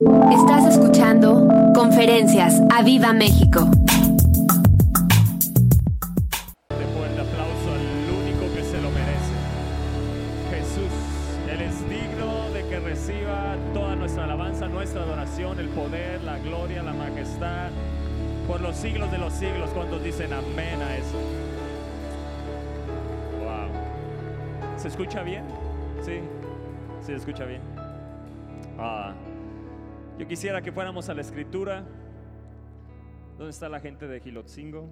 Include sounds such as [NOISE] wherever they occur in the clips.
Estás escuchando Conferencias a Viva México. De fuerte aplauso al único que se lo merece. Jesús, Él es digno de que reciba toda nuestra alabanza, nuestra adoración, el poder, la gloria, la majestad, por los siglos de los siglos. ¿Cuántos dicen amén a eso? Wow. ¿Se escucha bien? Sí se escucha bien. Ah, yo quisiera que fuéramos a la escritura. ¿Dónde está la gente de Gilotzingo?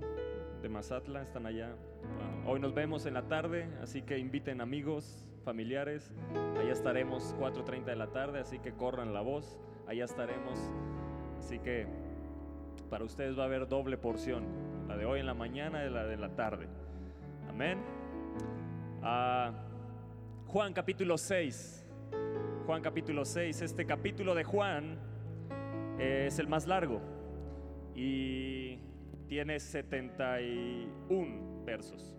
De Mazatla, están allá. Ah, hoy nos vemos en la tarde, así que inviten amigos, familiares. Allá estaremos 4.30 de la tarde, así que corran la voz. Allá estaremos. Así que para ustedes va a haber doble porción. La de hoy en la mañana y la de la tarde. Amén. Ah, Juan capítulo 6. Juan capítulo 6. Este capítulo de Juan es el más largo y tiene 71 versos.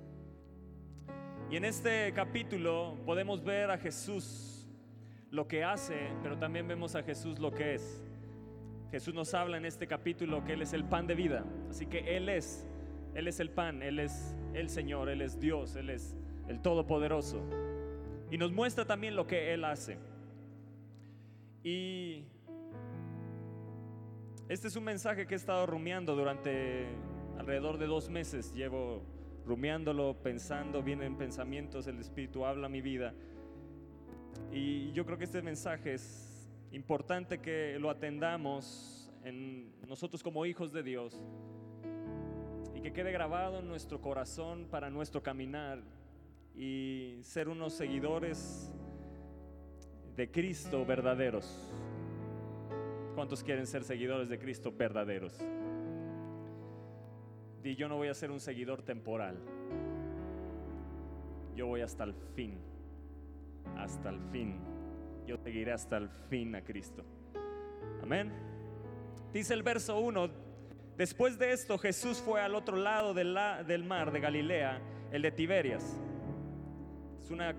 Y en este capítulo podemos ver a Jesús lo que hace, pero también vemos a Jesús lo que es. Jesús nos habla en este capítulo que Él es el pan de vida. Así que Él es, Él es el pan, Él es el Señor, Él es Dios, Él es el Todopoderoso. Y nos muestra también lo que Él hace. Y este es un mensaje que he estado rumiando durante alrededor de dos meses. Llevo rumiándolo, pensando, vienen pensamientos, el Espíritu habla mi vida. Y yo creo que este mensaje es importante que lo atendamos en nosotros como hijos de Dios y que quede grabado en nuestro corazón para nuestro caminar y ser unos seguidores de Cristo verdaderos. ¿Cuántos quieren ser seguidores de Cristo verdaderos? Y yo no voy a ser un seguidor temporal. Yo voy hasta el fin. Hasta el fin. Yo seguiré hasta el fin a Cristo. Amén. Dice el verso 1. Después de esto Jesús fue al otro lado del, del mar de Galilea, el de Tiberias. Es una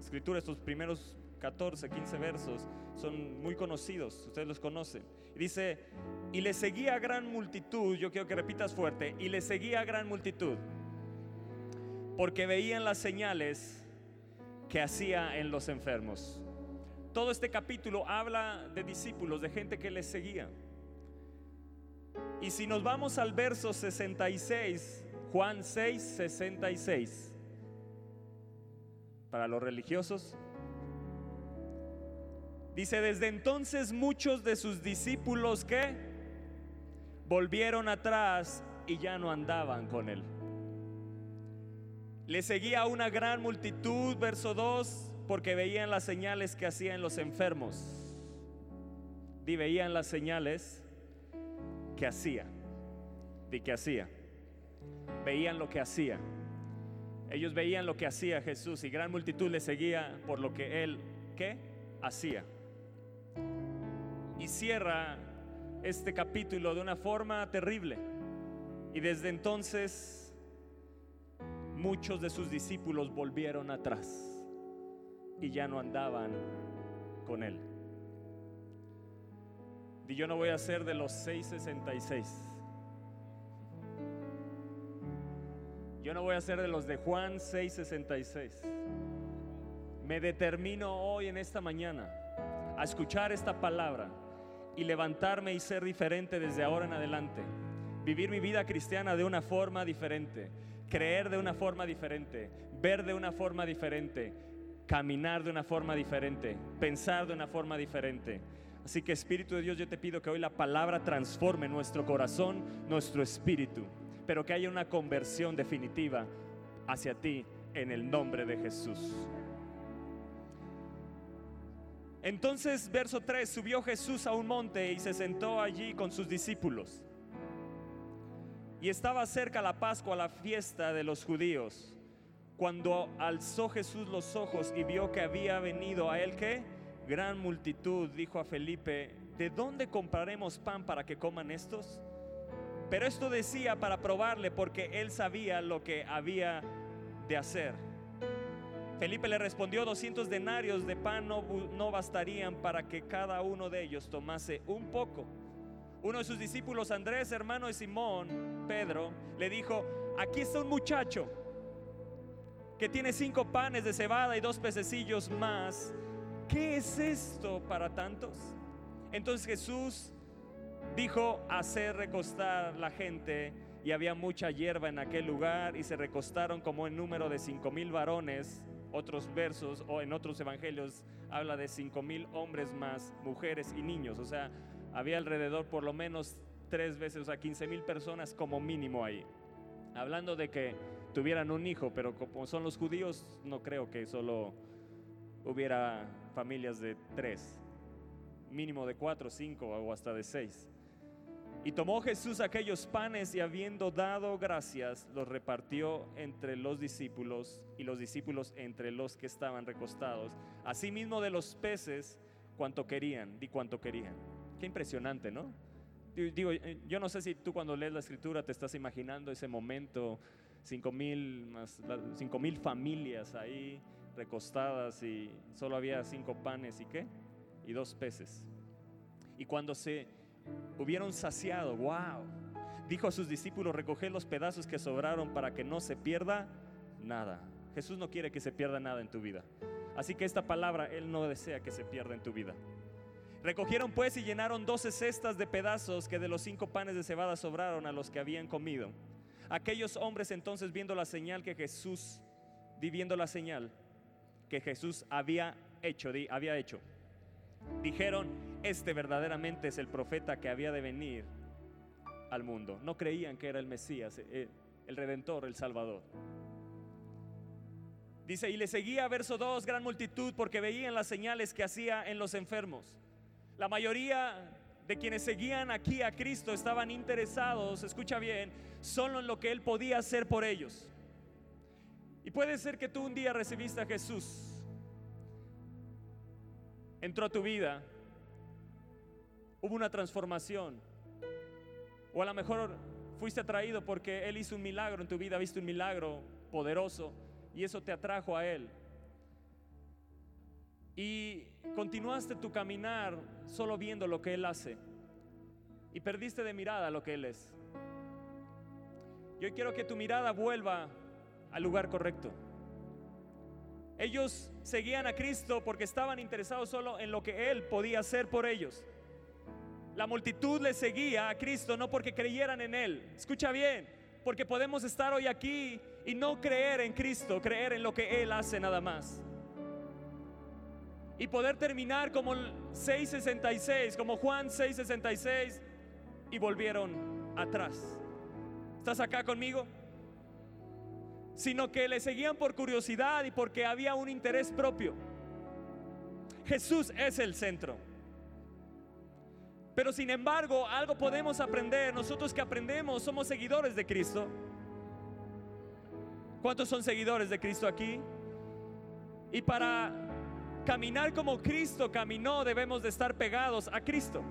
escritura, estos primeros 14, 15 versos son muy conocidos, ustedes los conocen. Dice, y le seguía gran multitud, yo quiero que repitas fuerte, y le seguía gran multitud, porque veían las señales que hacía en los enfermos. Todo este capítulo habla de discípulos, de gente que le seguía. Y si nos vamos al verso 66, Juan 6, 66, para los religiosos, Dice, desde entonces muchos de sus discípulos que volvieron atrás y ya no andaban con él. Le seguía una gran multitud, verso 2, porque veían las señales que hacían los enfermos. Veían las señales que hacía. Di que hacía. Veían lo que hacía. Ellos veían lo que hacía Jesús y gran multitud le seguía por lo que él, ¿qué? Hacía y cierra este capítulo de una forma terrible. Y desde entonces muchos de sus discípulos volvieron atrás y ya no andaban con él. Y yo no voy a ser de los 666. Yo no voy a ser de los de Juan 666. Me determino hoy en esta mañana a escuchar esta palabra y levantarme y ser diferente desde ahora en adelante. Vivir mi vida cristiana de una forma diferente, creer de una forma diferente, ver de una forma diferente, caminar de una forma diferente, pensar de una forma diferente. Así que Espíritu de Dios, yo te pido que hoy la palabra transforme nuestro corazón, nuestro espíritu, pero que haya una conversión definitiva hacia ti en el nombre de Jesús. Entonces, verso 3, subió Jesús a un monte y se sentó allí con sus discípulos. Y estaba cerca la Pascua, la fiesta de los judíos. Cuando alzó Jesús los ojos y vio que había venido a él que gran multitud, dijo a Felipe, ¿de dónde compraremos pan para que coman estos? Pero esto decía para probarle porque él sabía lo que había de hacer. Felipe le respondió, 200 denarios de pan no, no bastarían para que cada uno de ellos tomase un poco. Uno de sus discípulos, Andrés, hermano de Simón, Pedro, le dijo, aquí está un muchacho que tiene cinco panes de cebada y dos pececillos más. ¿Qué es esto para tantos? Entonces Jesús dijo hacer recostar la gente y había mucha hierba en aquel lugar y se recostaron como en número de cinco mil varones. Otros versos o en otros evangelios habla de cinco mil hombres más, mujeres y niños. O sea, había alrededor por lo menos tres veces, o sea, 15 mil personas como mínimo ahí. Hablando de que tuvieran un hijo, pero como son los judíos, no creo que solo hubiera familias de tres, mínimo de cuatro, cinco o hasta de seis. Y tomó Jesús aquellos panes y habiendo dado gracias, los repartió entre los discípulos y los discípulos entre los que estaban recostados. Asimismo de los peces, cuanto querían, di cuanto querían. Qué impresionante, ¿no? Digo, eh, yo no sé si tú cuando lees la escritura te estás imaginando ese momento, cinco mil, más, cinco mil familias ahí recostadas y solo había cinco panes y qué? Y dos peces. Y cuando se hubieron saciado, wow, dijo a sus discípulos, recoger los pedazos que sobraron para que no se pierda nada. Jesús no quiere que se pierda nada en tu vida. Así que esta palabra Él no desea que se pierda en tu vida. Recogieron pues y llenaron doce cestas de pedazos que de los cinco panes de cebada sobraron a los que habían comido. Aquellos hombres entonces viendo la señal que Jesús, viviendo la señal que Jesús había hecho, había hecho, dijeron, este verdaderamente es el profeta que había de venir al mundo. No creían que era el Mesías, eh, el Redentor, el Salvador. Dice, y le seguía, verso 2, gran multitud porque veían las señales que hacía en los enfermos. La mayoría de quienes seguían aquí a Cristo estaban interesados, escucha bien, solo en lo que Él podía hacer por ellos. Y puede ser que tú un día recibiste a Jesús, entró a tu vida, hubo una transformación, o a lo mejor fuiste atraído porque Él hizo un milagro en tu vida, viste un milagro poderoso y eso te atrajo a Él y continuaste tu caminar solo viendo lo que Él hace y perdiste de mirada lo que Él es. Yo quiero que tu mirada vuelva al lugar correcto. Ellos seguían a Cristo porque estaban interesados solo en lo que Él podía hacer por ellos. La multitud le seguía a Cristo no porque creyeran en Él. Escucha bien, porque podemos estar hoy aquí y no creer en Cristo, creer en lo que Él hace nada más y poder terminar como 666, como Juan 666 y volvieron atrás. ¿Estás acá conmigo? Sino que le seguían por curiosidad y porque había un interés propio. Jesús es el centro. Pero sin embargo, algo podemos aprender. Nosotros que aprendemos somos seguidores de Cristo. ¿Cuántos son seguidores de Cristo aquí? Y para caminar como Cristo caminó, debemos de estar pegados a Cristo.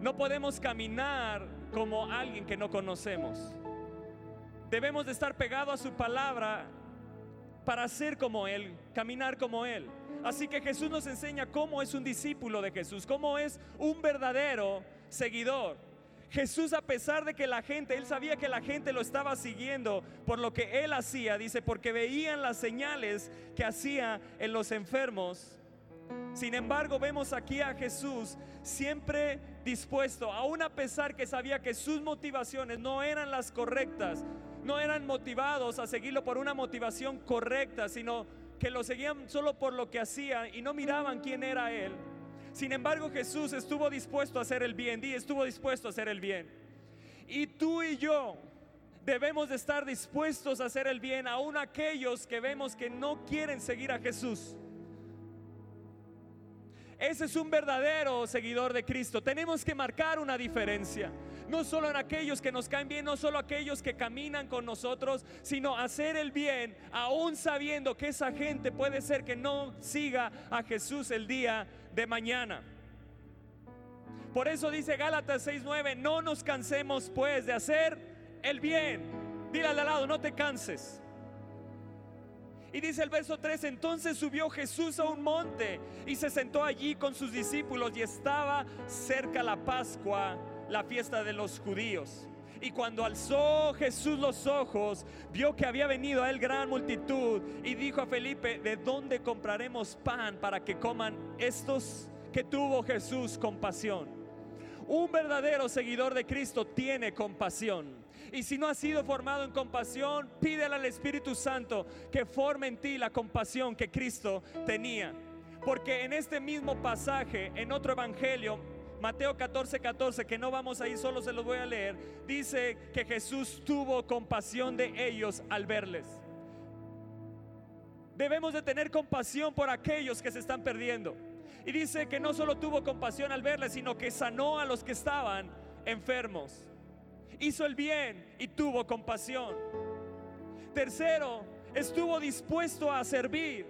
No podemos caminar como alguien que no conocemos. Debemos de estar pegados a su palabra para ser como Él, caminar como Él. Así que Jesús nos enseña cómo es un discípulo de Jesús, cómo es un verdadero seguidor. Jesús a pesar de que la gente, él sabía que la gente lo estaba siguiendo por lo que él hacía, dice, porque veían las señales que hacía en los enfermos. Sin embargo, vemos aquí a Jesús siempre dispuesto, aún a pesar que sabía que sus motivaciones no eran las correctas, no eran motivados a seguirlo por una motivación correcta, sino que lo seguían solo por lo que hacía y no miraban quién era él. Sin embargo, Jesús estuvo dispuesto a hacer el bien, y estuvo dispuesto a hacer el bien. Y tú y yo debemos de estar dispuestos a hacer el bien, aún aquellos que vemos que no quieren seguir a Jesús. Ese es un verdadero seguidor de Cristo. Tenemos que marcar una diferencia. No solo en aquellos que nos caen bien, no solo aquellos que caminan con nosotros, sino hacer el bien, aún sabiendo que esa gente puede ser que no siga a Jesús el día de mañana. Por eso dice Gálatas 6:9, no nos cansemos pues de hacer el bien. Dile al lado, no te canses. Y dice el verso 3, entonces subió Jesús a un monte y se sentó allí con sus discípulos y estaba cerca la Pascua, la fiesta de los judíos. Y cuando alzó Jesús los ojos, vio que había venido a él gran multitud y dijo a Felipe, ¿de dónde compraremos pan para que coman estos que tuvo Jesús compasión? Un verdadero seguidor de Cristo tiene compasión. Y si no has sido formado en compasión, pídele al Espíritu Santo que forme en ti la compasión que Cristo tenía. Porque en este mismo pasaje, en otro evangelio, Mateo 14, 14, que no vamos a ir, solo se los voy a leer, dice que Jesús tuvo compasión de ellos al verles. Debemos de tener compasión por aquellos que se están perdiendo. Y dice que no solo tuvo compasión al verles, sino que sanó a los que estaban enfermos hizo el bien y tuvo compasión. Tercero, estuvo dispuesto a servir.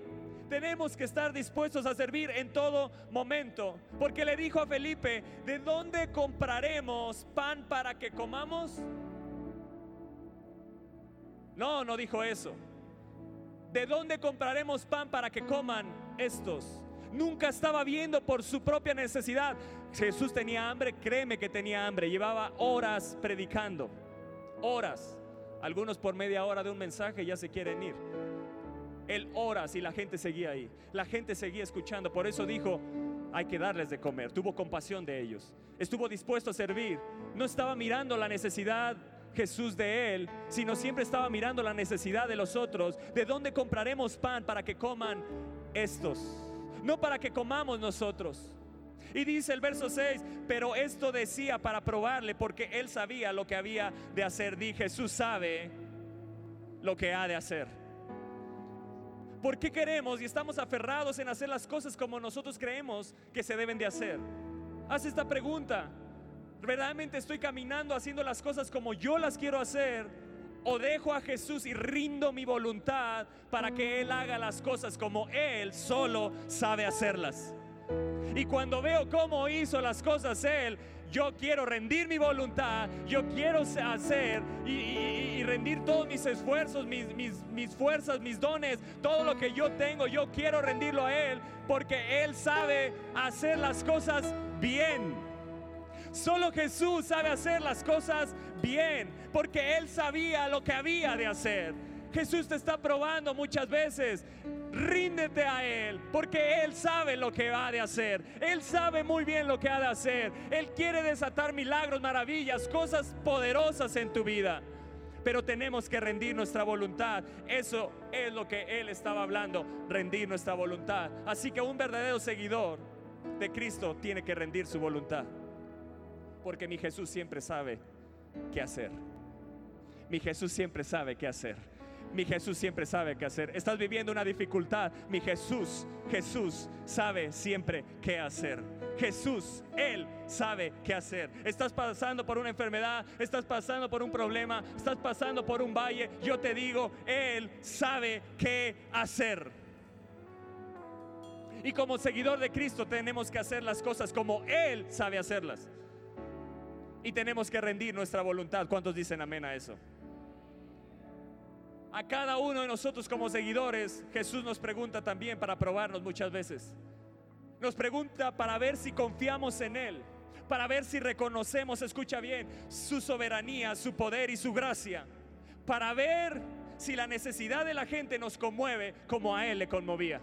Tenemos que estar dispuestos a servir en todo momento. Porque le dijo a Felipe, ¿de dónde compraremos pan para que comamos? No, no dijo eso. ¿De dónde compraremos pan para que coman estos? Nunca estaba viendo por su propia necesidad. Jesús tenía hambre, créeme que tenía hambre. Llevaba horas predicando. Horas. Algunos por media hora de un mensaje ya se quieren ir. Él horas y la gente seguía ahí. La gente seguía escuchando. Por eso dijo, hay que darles de comer. Tuvo compasión de ellos. Estuvo dispuesto a servir. No estaba mirando la necesidad Jesús de él, sino siempre estaba mirando la necesidad de los otros. ¿De dónde compraremos pan para que coman estos? no para que comamos nosotros. Y dice el verso 6, pero esto decía para probarle porque él sabía lo que había de hacer. Dije, Jesús sabe lo que ha de hacer. ¿Por qué queremos y estamos aferrados en hacer las cosas como nosotros creemos que se deben de hacer? Haz esta pregunta. ¿Verdaderamente estoy caminando haciendo las cosas como yo las quiero hacer? o dejo a Jesús y rindo mi voluntad para que Él haga las cosas como Él solo sabe hacerlas. Y cuando veo cómo hizo las cosas Él, yo quiero rendir mi voluntad, yo quiero hacer y, rendir todos mis esfuerzos, mis, mis fuerzas, mis dones, todo lo que yo tengo, yo quiero rendirlo a Él porque Él sabe hacer las cosas bien. Solo Jesús sabe hacer las cosas bien, porque Él sabía lo que había de hacer. Jesús te está probando muchas veces. Ríndete a Él, porque Él sabe lo que va de hacer. Él sabe muy bien lo que ha de hacer. Él quiere desatar milagros, maravillas, cosas poderosas en tu vida. Pero tenemos que rendir nuestra voluntad. Eso es lo que Él estaba hablando, rendir nuestra voluntad. Así que un verdadero seguidor de Cristo tiene que rendir su voluntad porque mi Jesús siempre sabe qué hacer. Mi Jesús siempre sabe qué hacer. Mi Jesús siempre sabe qué hacer. Estás viviendo una dificultad. Mi Jesús, Jesús sabe siempre qué hacer. Jesús, Él sabe qué hacer. Estás pasando por una enfermedad, estás pasando por un problema, estás pasando por un valle. Yo te digo, Él sabe qué hacer. Y como seguidor de Cristo tenemos que hacer las cosas como Él sabe hacerlas y tenemos que rendir nuestra voluntad. ¿Cuántos dicen amén a eso? A cada uno de nosotros como seguidores, Jesús nos pregunta también para probarnos muchas veces. Nos pregunta para ver si confiamos en Él, para ver si reconocemos, escucha bien, su soberanía, su poder y su gracia, para ver si la necesidad de la gente nos conmueve como a Él le conmovía.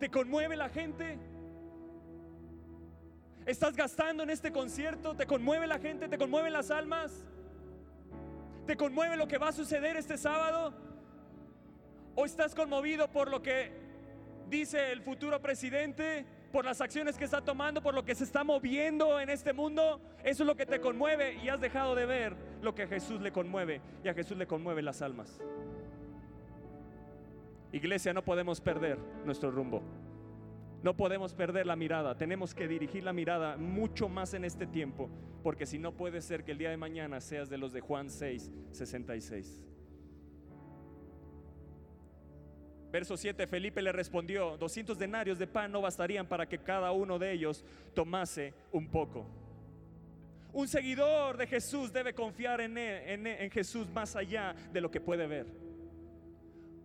¿Te conmueve la gente? ¿Estás gastando en este concierto? ¿Te conmueve la gente? ¿Te conmueven las almas? ¿Te conmueve lo que va a suceder este sábado? ¿O estás conmovido por lo que dice el futuro presidente? ¿Por las acciones que está tomando? ¿Por lo que se está moviendo en este mundo? Eso es lo que te conmueve y has dejado de ver lo que a Jesús le conmueve. Y a Jesús le conmueve las almas. Iglesia, no podemos perder nuestro rumbo. No podemos perder la mirada, tenemos que dirigir la mirada mucho más en este tiempo, porque si no puede ser que el día de mañana seas de los de Juan 6, 66. Verso 7, Felipe le respondió, 200 denarios de pan no bastarían para que cada uno de ellos tomase un poco. Un seguidor de Jesús debe confiar en, en, en Jesús más allá de lo que puede ver.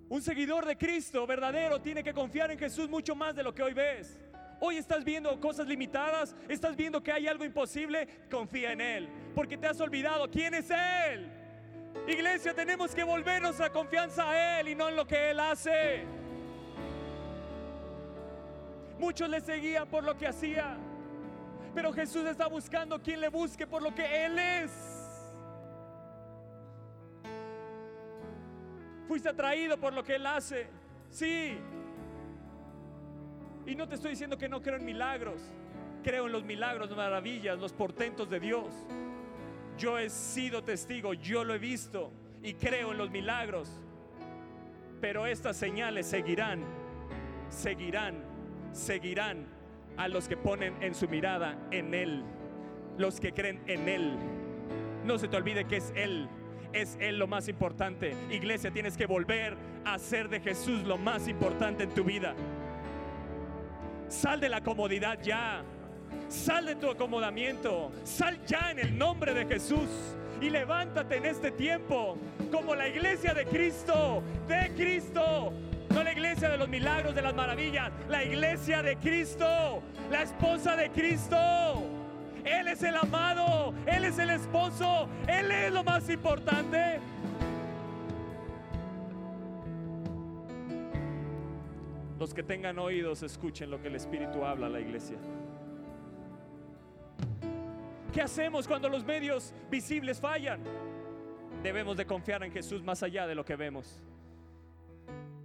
Un seguidor de Cristo verdadero tiene que confiar en Jesús mucho más de lo que hoy ves. Hoy estás viendo cosas limitadas, estás viendo que hay algo imposible, confía en Él, porque te has olvidado quién es Él. Iglesia, tenemos que volver nuestra confianza a Él y no en lo que Él hace. Muchos le seguían por lo que hacía, pero Jesús está buscando quien le busque por lo que Él es. Fuiste atraído por lo que Él hace, sí. Y no te estoy diciendo que no creo en milagros. Creo en los milagros, maravillas, los portentos de Dios. Yo he sido testigo, yo lo he visto y creo en los milagros. Pero estas señales seguirán, seguirán, seguirán a los que ponen en su mirada en Él, los que creen en Él. No se te olvide que es Él, es Él lo más importante. Iglesia, tienes que volver a ser de Jesús lo más importante en tu vida. Sal de la comodidad ya. Sal de tu acomodamiento. Sal ya en el nombre de Jesús. Y levántate en este tiempo como la iglesia de Cristo, de Cristo. No la iglesia de los milagros, de las maravillas. La iglesia de Cristo. La esposa de Cristo. Él es el amado. Él es el esposo. Él es lo más importante. Los que tengan oídos escuchen lo que el Espíritu habla a la iglesia. ¿Qué hacemos cuando los medios visibles fallan? Debemos de confiar en Jesús más allá de lo que vemos.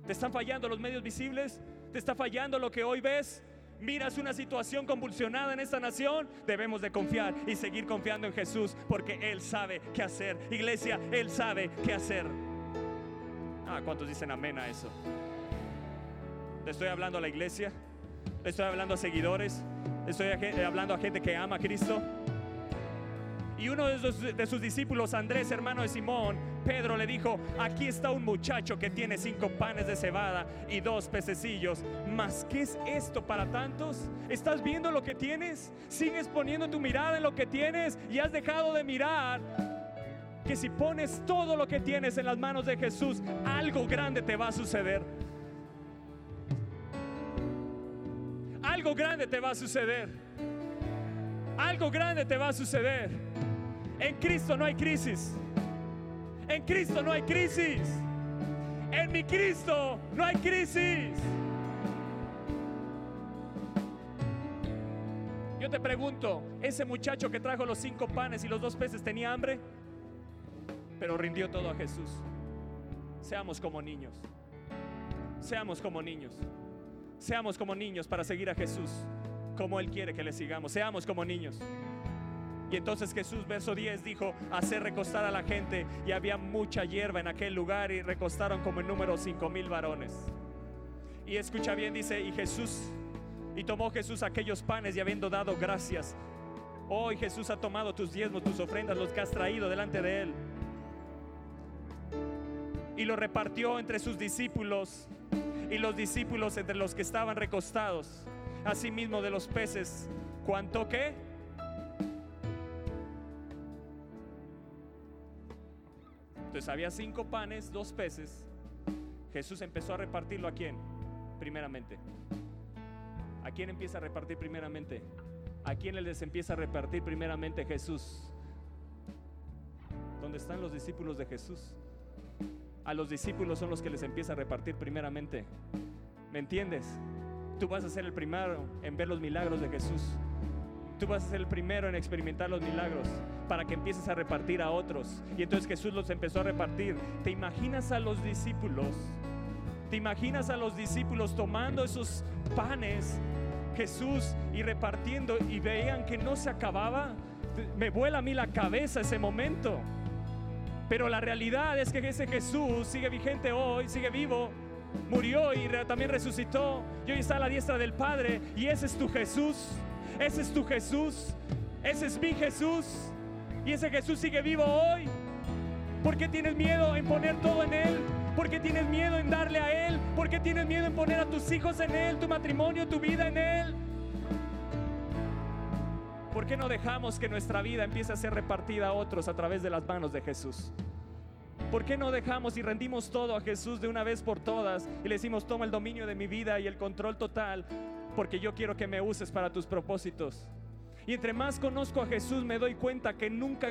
¿Te están fallando los medios visibles? ¿Te está fallando lo que hoy ves? Miras una situación convulsionada en esta nación, debemos de confiar y seguir confiando en Jesús porque Él sabe qué hacer. Iglesia, Él sabe qué hacer. Ah, ¿cuántos dicen amén a eso? Le estoy hablando a la iglesia, le estoy hablando a seguidores, le estoy hablando a gente que ama a Cristo. Y uno de sus, discípulos, Andrés, hermano de Simón, Pedro le dijo, aquí está un muchacho que tiene cinco panes de cebada y dos pececillos. ¿Mas qué es esto para tantos? ¿Estás viendo lo que tienes? ¿Sigues poniendo tu mirada en lo que tienes y has dejado de mirar? Que si pones todo lo que tienes en las manos de Jesús, algo grande te va a suceder. Algo grande te va a suceder. Algo grande te va a suceder. En Cristo no hay crisis. En Cristo no hay crisis. En mi Cristo no hay crisis. Yo te pregunto, ese muchacho que trajo los cinco panes y los dos peces tenía hambre, pero rindió todo a Jesús. Seamos como niños. Seamos como niños. Seamos como niños para seguir a Jesús como Él quiere que le sigamos. Seamos como niños. Y entonces Jesús, verso 10, dijo, hacer recostar a la gente. Y había mucha hierba en aquel lugar y recostaron como en número cinco mil varones. Y escucha bien, dice, y Jesús, y tomó Jesús aquellos panes y habiendo dado gracias. Hoy Jesús ha tomado tus diezmos, tus ofrendas, los que has traído delante de Él. Y lo repartió entre sus discípulos y los discípulos entre los que estaban recostados. Asimismo de los peces, ¿cuánto qué? Entonces había cinco panes, dos peces. Jesús empezó a repartirlo a quién? Primeramente. ¿A quién empieza a repartir primeramente? ¿A quién les empieza a repartir primeramente Jesús? ¿Dónde están los discípulos de Jesús? A los discípulos son los que les empieza a repartir primeramente. ¿Me entiendes? Tú vas a ser el primero en ver los milagros de Jesús. Tú vas a ser el primero en experimentar los milagros para que empieces a repartir a otros. Y entonces Jesús los empezó a repartir. ¿Te imaginas a los discípulos? ¿Te imaginas a los discípulos tomando esos panes, Jesús, y repartiendo y veían que no se acababa? Me vuela a mí la cabeza ese momento. Pero la realidad es que ese Jesús sigue vigente hoy, sigue vivo, murió y también resucitó y hoy está a la diestra del Padre. Y ese es tu Jesús, ese es tu Jesús, ese es mi Jesús. Y ese Jesús sigue vivo hoy. ¿Por qué tienes miedo en poner todo en Él? ¿Por qué tienes miedo en darle a Él? ¿Por qué tienes miedo en poner a tus hijos en Él, tu matrimonio, tu vida en Él? ¿Por qué no dejamos que nuestra vida empiece a ser repartida a otros a través de las manos de Jesús? ¿Por qué no dejamos y rendimos todo a Jesús de una vez por todas y le decimos, toma el dominio de mi vida y el control total, porque yo quiero que me uses para tus propósitos? Y entre más conozco a Jesús me doy cuenta que nunca,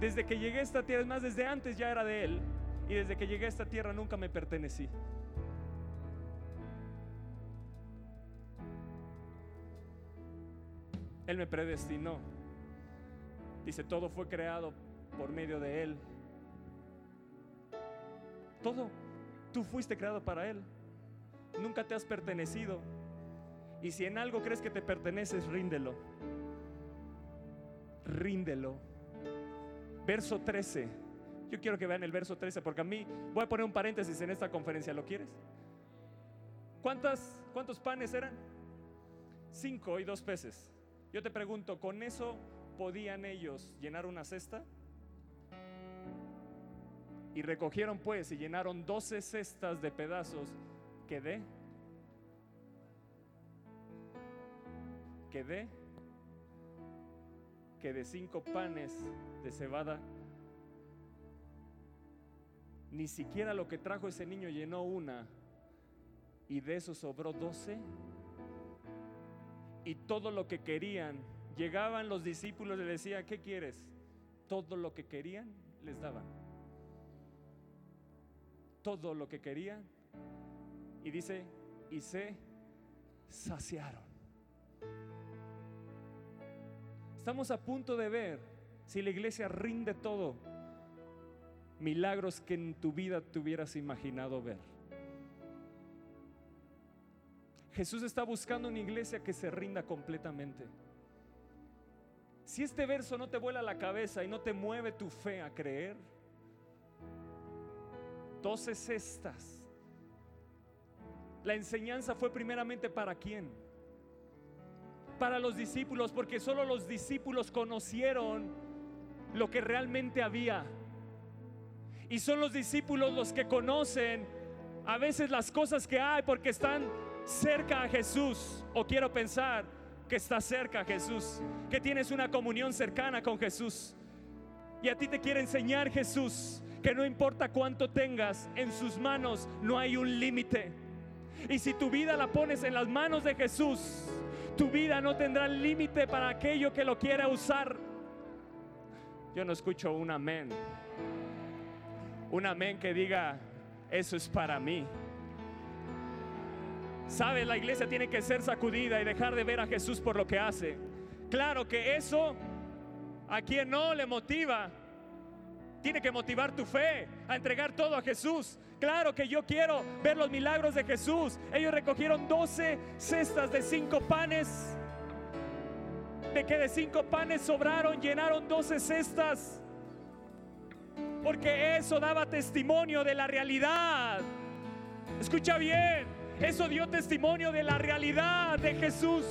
desde que llegué a esta tierra, es más, desde antes ya era de Él, y desde que llegué a esta tierra nunca me pertenecí. Él me predestinó. Dice, todo fue creado por medio de Él. Todo. Tú fuiste creado para Él. Nunca te has pertenecido. Y si en algo crees que te perteneces, ríndelo. Ríndelo. Verso 13. Yo quiero que vean el verso 13 porque a mí voy a poner un paréntesis en esta conferencia. ¿Lo quieres? ¿Cuántas, ¿Cuántos panes eran? Cinco y dos peces. Yo te pregunto, ¿con eso podían ellos llenar una cesta? Y recogieron pues y llenaron doce cestas de pedazos que de que de que de cinco panes de cebada ni siquiera lo que trajo ese niño llenó una y de eso sobró doce y todo lo que querían. Llegaban los discípulos y le decían, ¿qué quieres? Todo lo que querían les daban. Todo lo que querían. Y dice, y se saciaron. Estamos a punto de ver si la iglesia rinde todo. Milagros que en tu vida te hubieras imaginado ver. Jesús está buscando una iglesia que se rinda completamente. Si este verso no te vuela la cabeza y no te mueve tu fe a creer, doce cestas. La enseñanza fue primeramente para quién? Para los discípulos, porque solo los discípulos conocieron lo que realmente había. Y son los discípulos los que conocen a veces las cosas que hay porque están cerca a Jesús, o quiero pensar que estás cerca a Jesús, que tienes una comunión cercana con Jesús. Y a ti te quiere enseñar Jesús que no importa cuánto tengas, en sus manos no hay un límite. Y si tu vida la pones en las manos de Jesús, tu vida no tendrá límite para aquello que lo quiera usar. Yo no escucho un amén. Un amén que diga, eso es para mí. Sabes, la iglesia tiene que ser sacudida y dejar de ver a Jesús por lo que hace. Claro que eso a quien no le motiva, tiene que motivar tu fe a entregar todo a Jesús. Claro que yo quiero ver los milagros de Jesús. Ellos recogieron 12 cestas de cinco panes. De que de cinco panes sobraron, llenaron 12 cestas. Porque eso daba testimonio de la realidad. Escucha bien. Eso dio testimonio de la realidad de Jesús.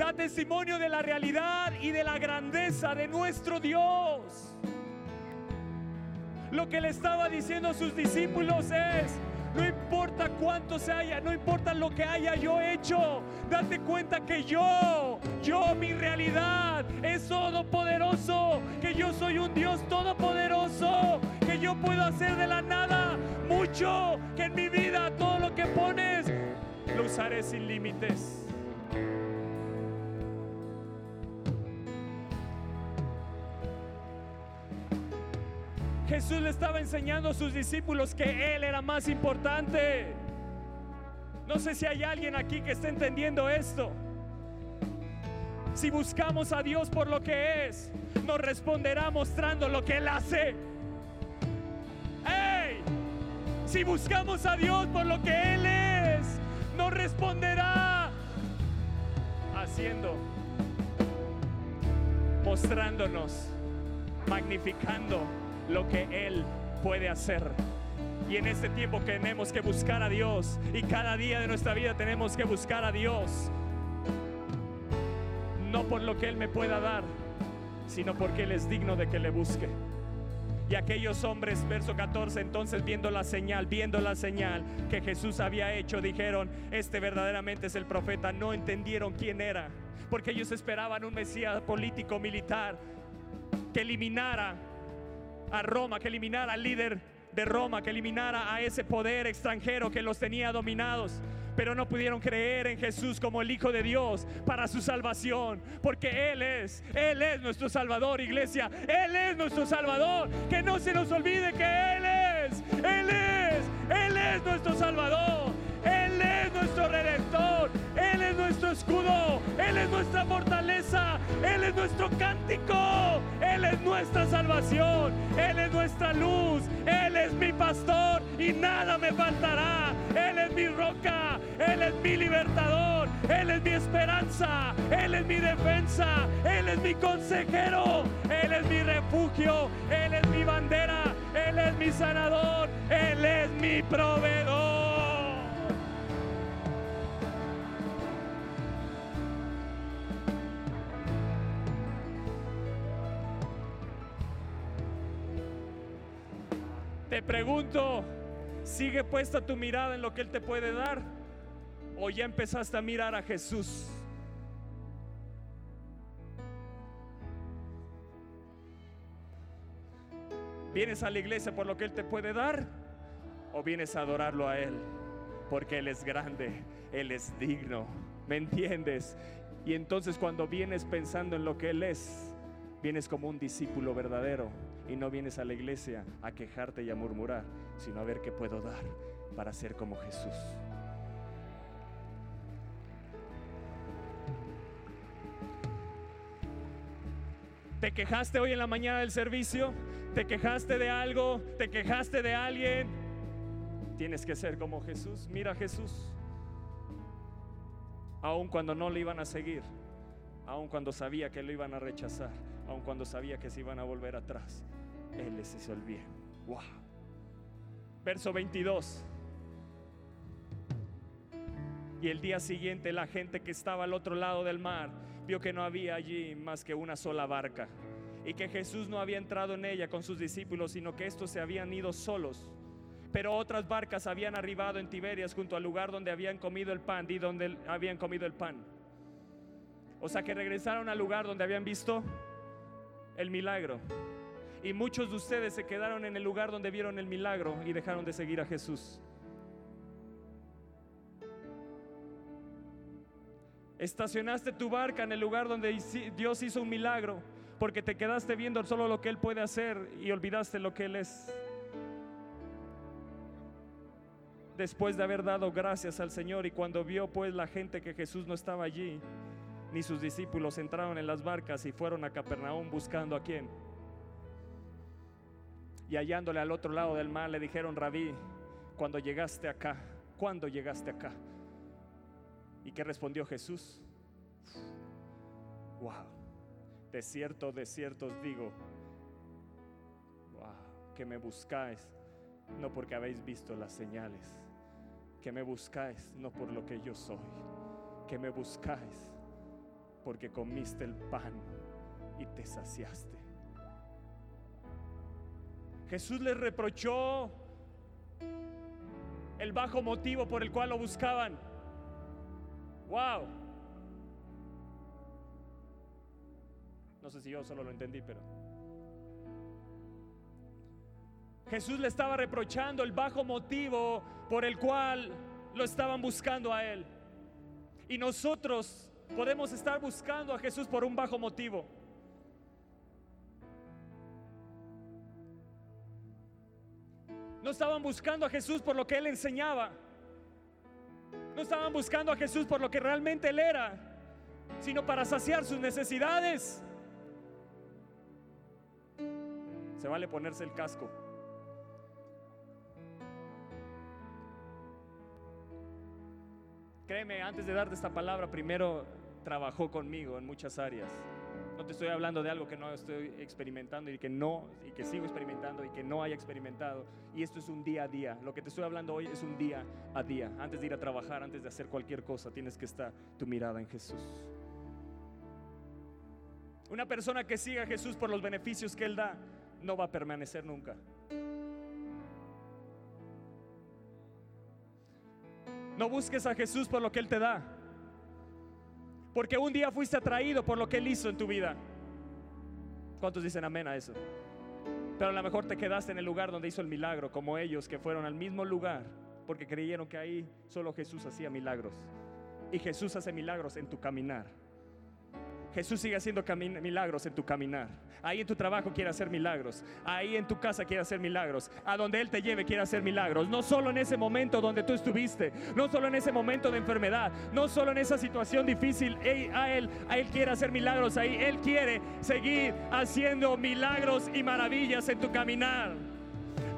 Da testimonio de la realidad y de la grandeza de nuestro Dios. Lo que le estaba diciendo a sus discípulos es, no importa cuánto se haya, no importa lo que haya yo hecho. Date cuenta que yo, yo, mi realidad es todopoderoso. Que yo soy un Dios todopoderoso. Que yo puedo hacer de la nada mucho. Que en mi vida todo lo que pones lo usaré sin límites. Jesús le estaba enseñando a sus discípulos que Él era más importante. No sé si hay alguien aquí que esté entendiendo esto. Si buscamos a Dios por lo que es, nos responderá mostrando lo que Él hace. ¡Hey! Si buscamos a Dios por lo que Él es, nos responderá haciendo, mostrándonos, magnificando lo que Él puede hacer. Y en este tiempo tenemos que buscar a Dios. Y cada día de nuestra vida tenemos que buscar a Dios. No por lo que Él me pueda dar, sino porque Él es digno de que le busque. Y aquellos hombres, verso 14, entonces viendo la señal, viendo la señal que Jesús había hecho, dijeron, este verdaderamente es el profeta. No entendieron quién era, porque ellos esperaban un Mesías político, militar, que eliminara a Roma, que eliminara al líder de Roma, que eliminara a ese poder extranjero que los tenía dominados. Pero no pudieron creer en Jesús como el Hijo de Dios para su salvación, porque Él es, Él es nuestro Salvador, iglesia, Él es nuestro Salvador, que no se nos olvide que Él es, Él es, Él es nuestro Salvador, Él es nuestro Redentor, nuestro escudo, Él es nuestra fortaleza, Él es nuestro cántico, Él es nuestra salvación, Él es nuestra luz, Él es mi pastor y nada me faltará, Él es mi roca, Él es mi libertador, Él es mi esperanza, Él es mi defensa, Él es mi consejero, Él es mi refugio, Él es mi bandera, Él es mi sanador, Él es mi proveedor. Te pregunto, ¿sigue puesta tu mirada en lo que Él te puede dar? ¿O ya empezaste a mirar a Jesús? ¿Vienes a la iglesia por lo que Él te puede dar? ¿O vienes a adorarlo a Él? Porque Él es grande, Él es digno. ¿Me entiendes? Y entonces cuando vienes pensando en lo que Él es, vienes como un discípulo verdadero y no vienes a la iglesia a quejarte y a murmurar, sino a ver qué puedo dar para ser como Jesús. ¿Te quejaste hoy en la mañana del servicio? ¿Te quejaste de algo? ¿Te quejaste de alguien? Tienes que ser como Jesús. Mira a Jesús. Aun cuando no le iban a seguir, aun cuando sabía que lo iban a rechazar, aun cuando sabía que se iban a volver atrás, Él les hizo el. Wow. Verso 22. Y el día siguiente la gente que estaba al otro lado del mar vio que no había allí más que una sola barca y que Jesús no había entrado en ella con sus discípulos, sino que estos se habían ido solos. Pero otras barcas habían arribado en Tiberias junto al lugar donde habían comido el pan y donde habían comido el pan. O sea que regresaron al lugar donde habían visto el milagro. Y muchos de ustedes se quedaron en el lugar donde vieron el milagro y dejaron de seguir a Jesús. Estacionaste tu barca en el lugar donde Dios hizo un milagro porque te quedaste viendo solo lo que Él puede hacer y olvidaste lo que Él es. Después de haber dado gracias al Señor y cuando vio pues la gente que Jesús no estaba allí, ni sus discípulos entraron en las barcas y fueron a Capernaum buscando a quién. Y hallándole al otro lado del mar le dijeron, rabí, cuando llegaste acá, ¿cuándo llegaste acá? ¿Y qué respondió Jesús? Wow, de cierto, de cierto os digo, wow, que me buscáis, no porque habéis visto las señales, que me buscáis, no por lo que yo soy, que me buscáis porque comiste el pan y te saciaste. Jesús les reprochó el bajo motivo por el cual lo buscaban. Wow. No sé si yo solo lo entendí, pero Jesús le estaba reprochando el bajo motivo por el cual lo estaban buscando a él. Y nosotros podemos estar buscando a Jesús por un bajo motivo. No estaban buscando a Jesús por lo que Él enseñaba. No estaban buscando a Jesús por lo que realmente Él era, sino para saciar sus necesidades. Se vale ponerse el casco. Créeme, antes de darte esta palabra, primero trabajó conmigo en muchas áreas. No te estoy hablando de algo que no estoy experimentando y que no y que sigo experimentando y que no haya experimentado. Y esto es un día a día. Lo que te estoy hablando hoy es un día a día. Antes de ir a trabajar, antes de hacer cualquier cosa, tienes que estar tu mirada en Jesús. Una persona que siga a Jesús por los beneficios que Él da, no va a permanecer nunca. No busques a Jesús por lo que Él te da. Porque un día fuiste atraído por lo que Él hizo en tu vida. ¿Cuántos dicen amén a eso? Pero a lo mejor te quedaste en el lugar donde hizo el milagro, como ellos que fueron al mismo lugar, porque creyeron que ahí solo Jesús hacía milagros. Y Jesús hace milagros en tu caminar. Jesús sigue haciendo milagros en tu caminar. Ahí en tu trabajo quiere hacer milagros. Ahí en tu casa quiere hacer milagros. A donde Él te lleve quiere hacer milagros. No solo en ese momento donde tú estuviste. No solo en ese momento de enfermedad. No solo en esa situación difícil. a Él, a Él quiere hacer milagros ahí. Él quiere seguir haciendo milagros y maravillas en tu caminar.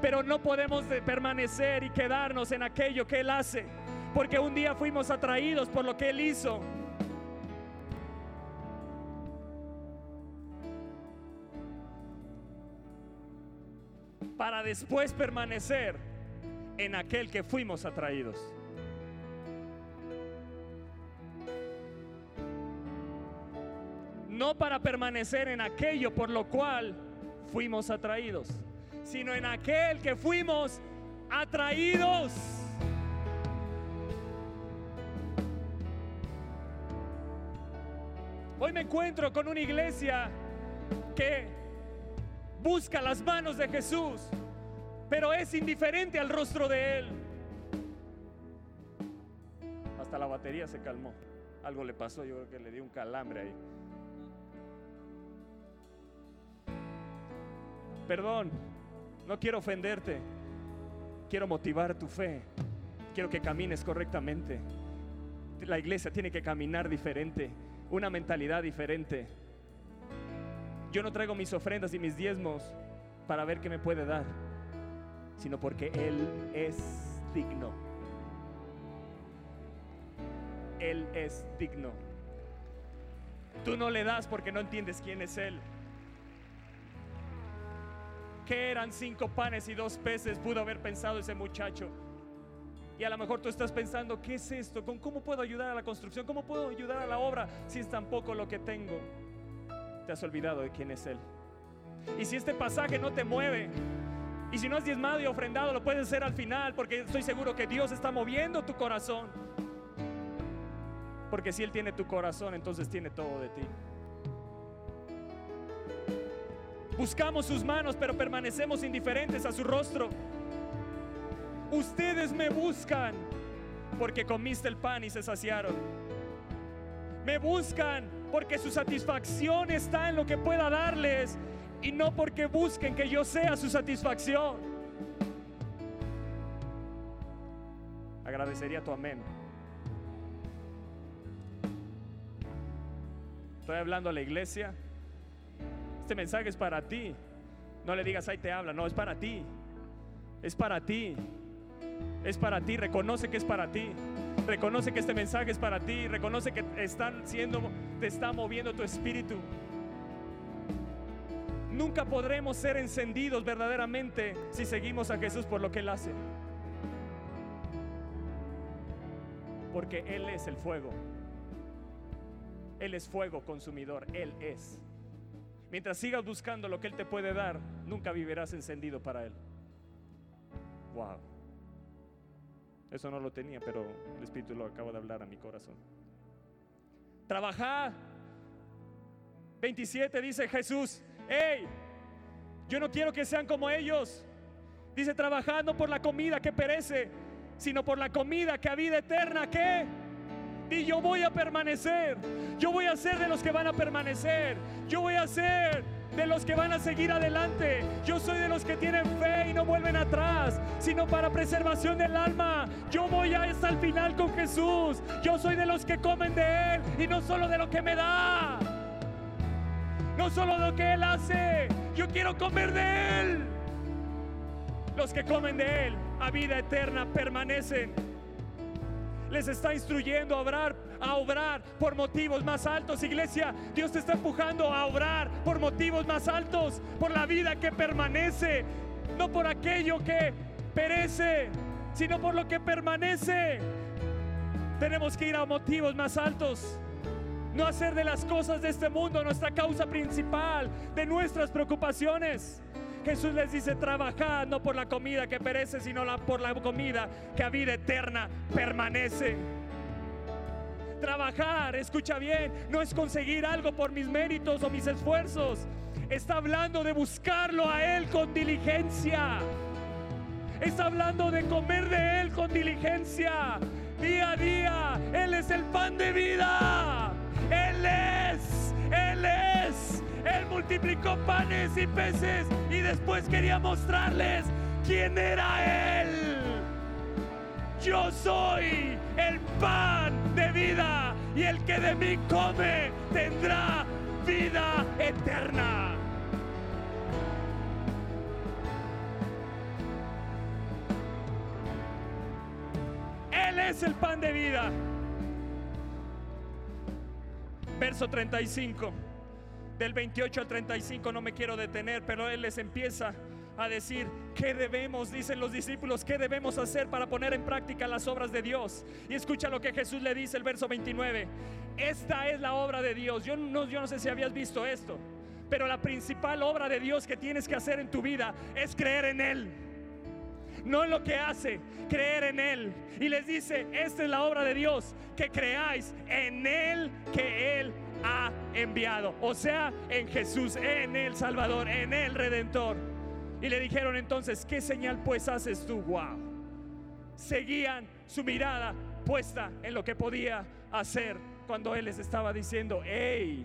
Pero no podemos permanecer y quedarnos en aquello que Él hace. Porque un día fuimos atraídos por lo que Él hizo. Para después permanecer en aquel que fuimos atraídos. No para permanecer en aquello por lo cual fuimos atraídos, sino en aquel que fuimos atraídos. Hoy me encuentro con una iglesia que busca las manos de Jesús, pero es indiferente al rostro de Él. Hasta la batería se calmó. Algo le pasó, yo creo que le dio un calambre ahí. Perdón, no quiero ofenderte. Quiero motivar tu fe. Quiero que camines correctamente. La iglesia tiene que caminar diferente, una mentalidad diferente. Yo no traigo mis ofrendas y mis diezmos para ver qué me puede dar, sino porque Él es digno. Él es digno. Tú no le das porque no entiendes quién es Él. ¿Qué eran cinco panes y dos peces? Pudo haber pensado ese muchacho. Y a lo mejor tú estás pensando, ¿qué es esto? ¿Con ¿Cómo puedo ayudar a la construcción? ¿Cómo puedo ayudar a la obra si es tan poco lo que tengo? Te has olvidado de quién es Él. Y si este pasaje no te mueve, y si no has diezmado y ofrendado, lo puedes hacer al final, porque estoy seguro que Dios está moviendo tu corazón. Porque si Él tiene tu corazón, entonces tiene todo de ti. Buscamos sus manos, pero permanecemos indiferentes a su rostro. Ustedes me buscan porque comiste el pan y se saciaron. Me buscan porque su satisfacción está en lo que pueda darles y no porque busquen que yo sea su satisfacción. Agradecería tu amén. Estoy hablando a la iglesia. Este mensaje es para ti. No le digas, ahí te habla. No, es para ti. Es para ti. Es para ti. Reconoce que es para ti. Reconoce que este mensaje es para ti. Reconoce que están siendo, te está moviendo tu espíritu. Nunca podremos ser encendidos verdaderamente si seguimos a Jesús por lo que Él hace. Porque Él es el fuego. Él es fuego consumidor. Él es. Mientras sigas buscando lo que Él te puede dar, nunca vivirás encendido para Él. Wow. Eso no lo tenía, pero el Espíritu lo acaba de hablar a mi corazón. Trabajad. 27 dice Jesús, hey, yo no quiero que sean como ellos. Dice, trabajando por la comida que perece, sino por la comida que a vida eterna que... Y yo voy a permanecer. Yo voy a ser de los que van a permanecer. Yo voy a ser de los que van a seguir adelante. Yo soy de los que tienen fe y no vuelven atrás, sino para preservación del alma. Yo voy hasta el final con Jesús. Yo soy de los que comen de Él y no solo de lo que me da. No solo de lo que Él hace. Yo quiero comer de Él. Los que comen de Él a vida eterna permanecen les está instruyendo a obrar, a obrar por motivos más altos. Iglesia, Dios te está empujando a obrar por motivos más altos, por la vida que permanece, no por aquello que perece, sino por lo que permanece. Tenemos que ir a motivos más altos. No hacer de las cosas de este mundo nuestra causa principal, de nuestras preocupaciones. Jesús les dice, trabajad no por la comida que perece, sino por la comida que a vida eterna permanece. Trabajar, escucha bien, no es conseguir algo por mis méritos o mis esfuerzos. Está hablando de buscarlo a Él con diligencia. Está hablando de comer de Él con diligencia. Día a día. Él es el pan de vida. Él es. Él es. Él multiplicó panes y peces y después quería mostrarles quién era Él. Yo soy el pan de vida y el que de mí come tendrá vida eterna. Él es el pan de vida. Verso 35. Del 28 al 35 no me quiero detener, pero Él les empieza a decir, ¿qué debemos? Dicen los discípulos, ¿qué debemos hacer para poner en práctica las obras de Dios? Y escucha lo que Jesús le dice, el verso 29. Esta es la obra de Dios. Yo no, yo no sé si habías visto esto, pero la principal obra de Dios que tienes que hacer en tu vida es creer en Él. No en lo que hace, creer en Él. Y les dice, esta es la obra de Dios, que creáis en Él que Él ha enviado. O sea, en Jesús, en el Salvador, en el Redentor. Y le dijeron entonces, ¿qué señal pues haces tú? Wow. Seguían su mirada puesta en lo que podía hacer cuando Él les estaba diciendo, hey,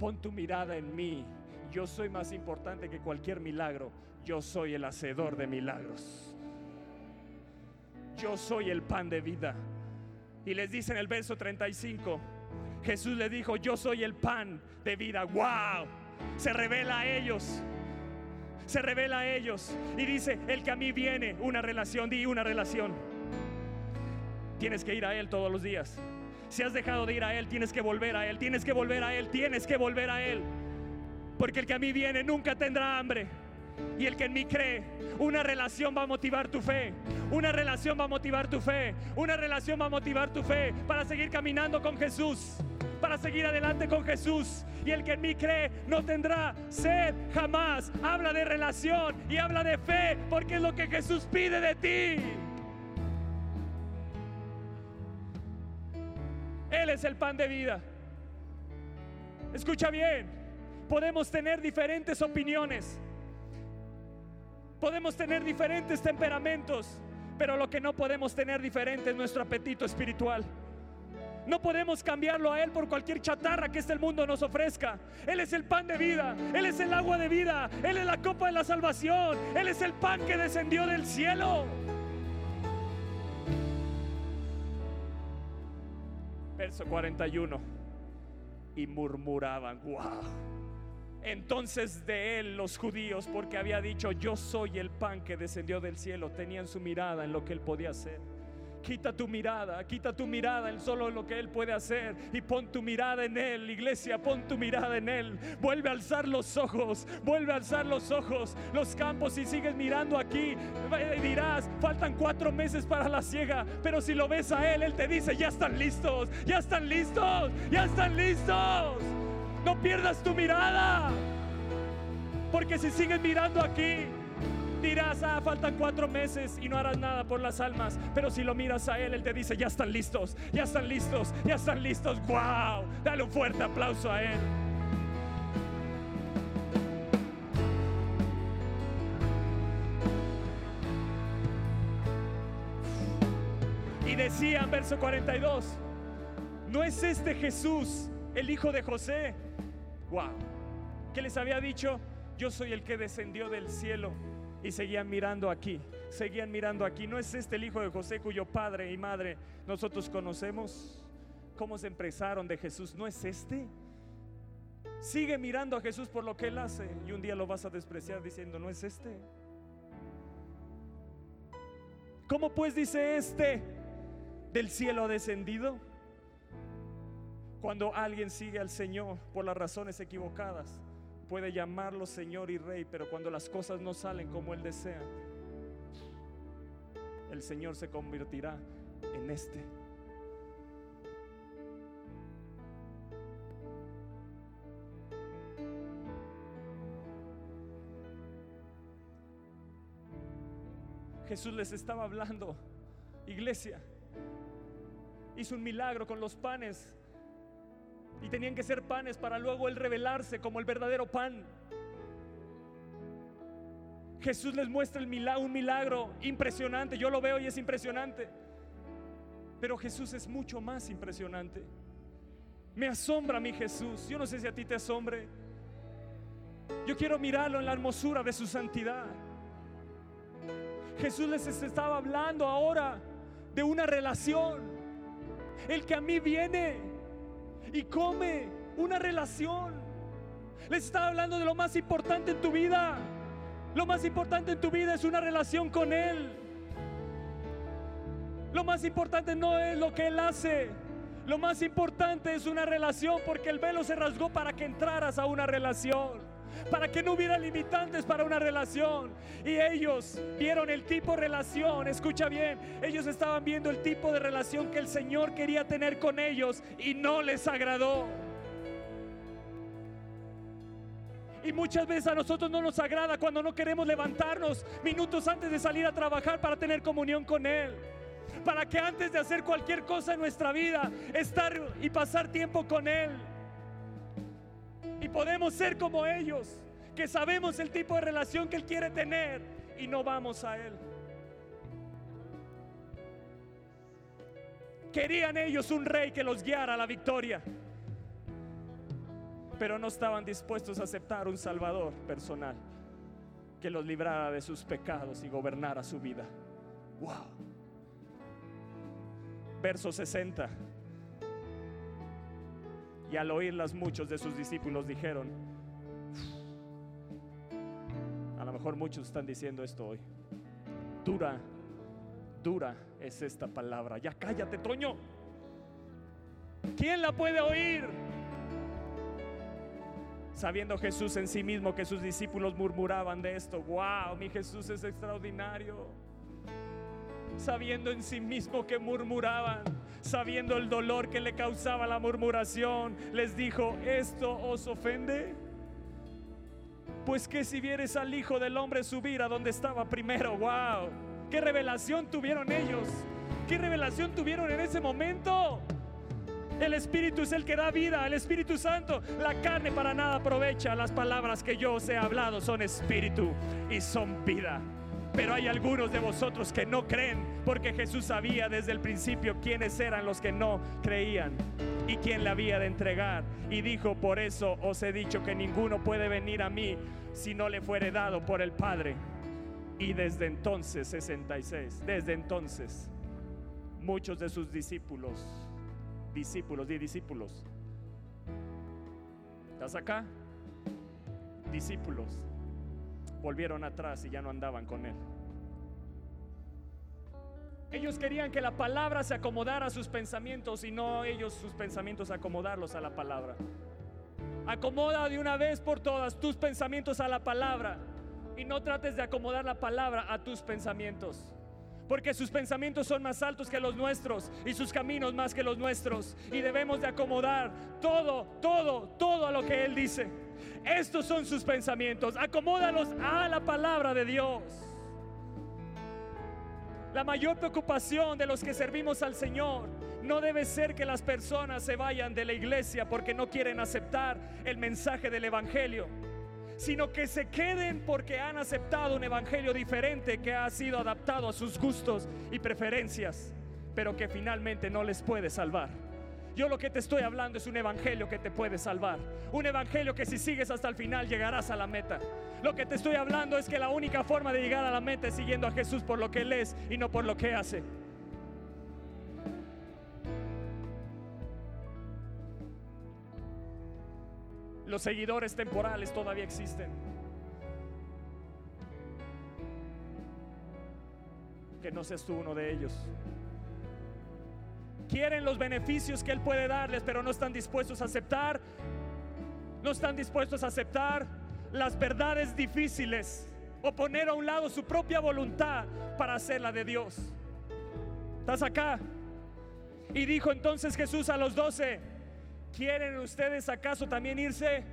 pon tu mirada en mí. Yo soy más importante que cualquier milagro. Yo soy el hacedor de milagros. Yo soy el pan de vida. Y les dice en el verso 35, Jesús le dijo, yo soy el pan de vida. ¡Wow! Se revela a ellos se revela a ellos y dice, el que a mí viene, una relación, di una relación. Tienes que ir a Él todos los días. Si has dejado de ir a Él, tienes que volver a Él, tienes que volver a Él, tienes que volver a Él. Porque el que a mí viene nunca tendrá hambre. Y el que en mí cree, una relación va a motivar tu fe. Una relación va a motivar tu fe. Una relación va a motivar tu fe para seguir caminando con Jesús. Para seguir adelante con Jesús y el que en mí cree no tendrá sed jamás. Habla de relación y habla de fe porque es lo que Jesús pide de ti. Él es el pan de vida. Escucha bien, podemos tener diferentes opiniones, podemos tener diferentes temperamentos, pero lo que no podemos tener diferente es nuestro apetito espiritual. No podemos cambiarlo a Él por cualquier chatarra que este mundo nos ofrezca. Él es el pan de vida, Él es el agua de vida, Él es la copa de la salvación, Él es el pan que descendió del cielo. Verso 41. Y murmuraban, wow. Entonces de él los judíos, porque había dicho, yo soy el pan que descendió del cielo, tenían su mirada en lo que él podía hacer. Quita tu mirada, quita tu mirada en solo lo que Él puede hacer y pon tu mirada en Él, iglesia, pon tu mirada en Él. Vuelve a alzar los ojos, vuelve a alzar los ojos, los campos. Si sigues mirando aquí, dirás, faltan cuatro meses para la ciega, pero si lo ves a Él, Él te dice, ya están listos, ya están listos, ya están listos. No pierdas tu mirada, porque si sigues mirando aquí, Dirás, ah, faltan cuatro meses y no harás nada por las almas. Pero si lo miras a Él, Él te dice, ya están listos, ya están listos, ya están listos. ¡Wow! Dale un fuerte aplauso a Él. Y decía en verso 42, ¿no es este Jesús el hijo de José? ¡Wow! ¿Qué les había dicho? Yo soy el que descendió del cielo y seguían mirando aquí, seguían mirando aquí. ¿No es este el hijo de José cuyo padre y madre nosotros conocemos? ¿Cómo se empezaron de Jesús? ¿No es este? Sigue mirando a Jesús por lo que él hace y un día lo vas a despreciar diciendo, ¿no es este? ¿Cómo pues dice este del cielo descendido? Cuando alguien sigue al Señor por las razones equivocadas, puede llamarlo Señor y Rey, pero cuando las cosas no salen como Él desea, el Señor se convertirá en este. Jesús les estaba hablando, iglesia, hizo un milagro con los panes y tenían que ser panes para luego él revelarse como el verdadero pan. Jesús les muestra milagro, un milagro impresionante. Yo lo veo y es impresionante. Pero Jesús es mucho más impresionante. Me asombra mi Jesús. Yo no sé si a ti te asombre. Yo quiero mirarlo en la hermosura de su santidad. Jesús les estaba hablando ahora de una relación. El que a mí viene y come una relación. Les estaba hablando de lo más importante en tu vida. Lo más importante en tu vida es una relación con Él. Lo más importante no es lo que Él hace. Lo más importante es una relación porque el velo se rasgó para que entraras a una relación. Para que no hubiera limitantes para una relación. Y ellos vieron el tipo de relación. Escucha bien. Ellos estaban viendo el tipo de relación que el Señor quería tener con ellos y no les agradó. Y muchas veces a nosotros no nos agrada cuando no queremos levantarnos minutos antes de salir a trabajar para tener comunión con Él. Para que antes de hacer cualquier cosa en nuestra vida, estar y pasar tiempo con Él. Podemos ser como ellos, que sabemos el tipo de relación que Él quiere tener y no vamos a Él. Querían ellos un rey que los guiara a la victoria pero no estaban dispuestos a aceptar un Salvador personal que los librara de sus pecados y gobernara su vida. Wow. Verso 60. Y al oírlas muchos de sus discípulos dijeron, a lo mejor muchos están diciendo esto hoy, dura, dura es esta palabra. Ya cállate, Toño. ¿Quién la puede oír? Sabiendo Jesús en sí mismo que sus discípulos murmuraban de esto, wow, mi Jesús es extraordinario. Sabiendo en sí mismo que murmuraban, sabiendo el dolor que le causaba la murmuración, les dijo, ¿esto os ofende? Pues que si vieres al Hijo del Hombre subir a donde estaba primero, wow, qué revelación tuvieron ellos, qué revelación tuvieron en ese momento. El Espíritu es el que da vida, el Espíritu Santo. La carne para nada aprovecha. Las palabras que yo os he hablado son espíritu y son vida. Pero hay algunos de vosotros que no creen porque Jesús sabía desde el principio quiénes eran los que no creían y quién le había de entregar. Y dijo, por eso os he dicho que ninguno puede venir a mí si no le fuere dado por el Padre. Y desde entonces, 66, desde entonces, muchos de sus discípulos discípulos, di discípulos. ¿Estás acá? Discípulos. Volvieron atrás y ya no andaban con él. Ellos querían que la palabra se acomodara a sus pensamientos y no ellos sus pensamientos acomodarlos a la palabra. Acomoda de una vez por todas tus pensamientos a la palabra y no trates de acomodar la palabra a tus pensamientos porque sus pensamientos son más altos que los nuestros y sus caminos más que los nuestros. Y debemos de acomodar todo, todo, todo a lo que Él dice. Estos son sus pensamientos. Acomódalos a la palabra de Dios. La mayor preocupación de los que servimos al Señor no debe ser que las personas se vayan de la iglesia porque no quieren aceptar el mensaje del Evangelio sino que se queden porque han aceptado un evangelio diferente que ha sido adaptado a sus gustos y preferencias, pero que finalmente no les puede salvar. Yo lo que te estoy hablando es un evangelio que te puede salvar. Un evangelio que si sigues hasta el final llegarás a la meta. Lo que te estoy hablando es que la única forma de llegar a la meta es siguiendo a Jesús por lo que Él es y no por lo que hace. Los seguidores temporales todavía existen. Que no seas tú uno de ellos. Quieren los beneficios que Él puede darles, pero no están dispuestos a aceptar. No están dispuestos a aceptar las verdades difíciles o poner a un lado su propia voluntad para hacer la de Dios. ¿Estás acá? Y dijo entonces Jesús a los doce, ¿Quieren ustedes acaso también irse?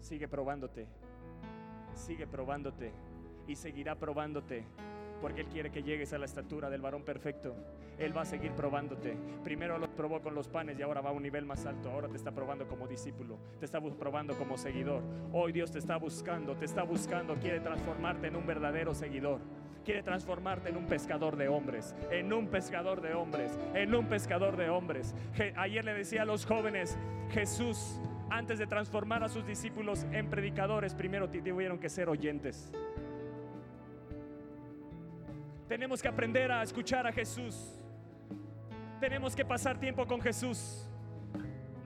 Sigue probándote. sigue probándote y seguirá probándote porque Él quiere que llegues a la estatura del varón perfecto. Él va a seguir probándote. Primero lo probó con los panes y ahora va a un nivel más alto. Ahora te está probando como discípulo, te está probando como seguidor. Hoy Dios te está buscando, te está buscando, quiere transformarte en un verdadero seguidor. Quiere transformarte en un pescador de hombres, en un pescador de hombres, en un pescador de hombres. Ayer le decía a los jóvenes, Jesús, antes de transformar a sus discípulos en predicadores, primero tuvieron que ser oyentes. Tenemos que aprender a escuchar a Jesús. Tenemos que pasar tiempo con Jesús.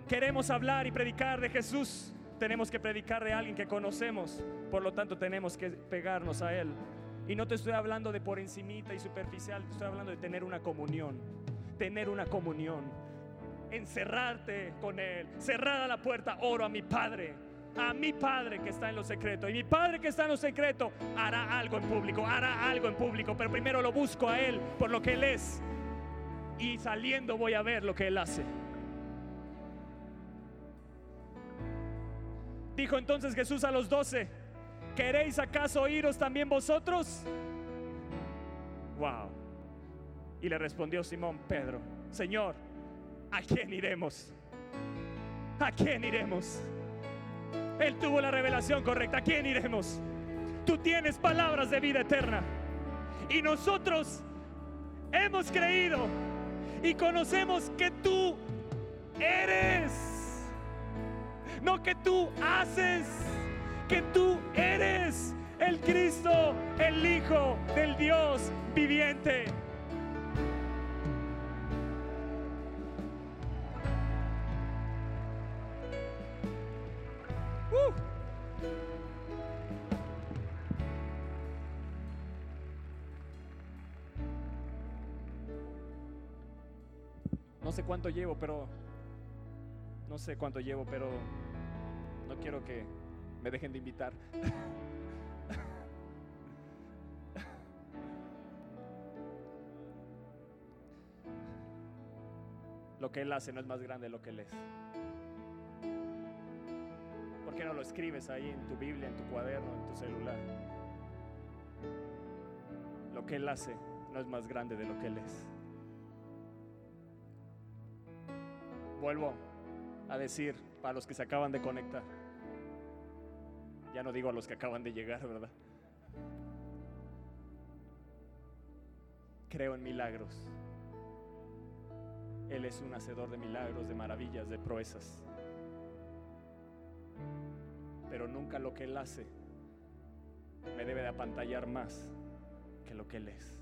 Queremos hablar y predicar de Jesús. Tenemos que predicar de alguien que conocemos. Por lo tanto, tenemos que pegarnos a Él. Y no te estoy hablando de por encimita y superficial, te estoy hablando de tener una comunión. Tener una comunión. Encerrarte con Él. Cerrada la puerta, oro a mi Padre a mi Padre que está en lo secreto. Y mi Padre que está en lo secreto hará algo en público, hará algo en público, pero primero lo busco a Él por lo que Él es. Y saliendo voy a ver lo que Él hace. Dijo entonces Jesús a los doce, ¿queréis acaso iros también vosotros? Wow. Y le respondió Simón Pedro, Señor, ¿a quién iremos? ¿A quién iremos? Él tuvo la revelación correcta. ¿A quién iremos? Tú tienes palabras de vida eterna. Y nosotros hemos creído y conocemos que tú eres. No que tú haces, que tú eres el Cristo, el Hijo del Dios viviente. Cuánto llevo, pero no sé cuánto llevo, pero no quiero que me dejen de invitar. [LAUGHS] Lo que Él hace no es más grande de lo que Él es. ¿Por qué no lo escribes ahí en tu Biblia, en tu cuaderno, en tu celular? Lo que Él hace no es más grande de lo que Él es. Vuelvo a decir para los que se acaban de conectar. Ya no digo a los que acaban de llegar, ¿verdad? Creo en milagros. Él es un hacedor de milagros, de maravillas, de proezas. Pero nunca lo que Él hace me debe de apantallar más que lo que Él es.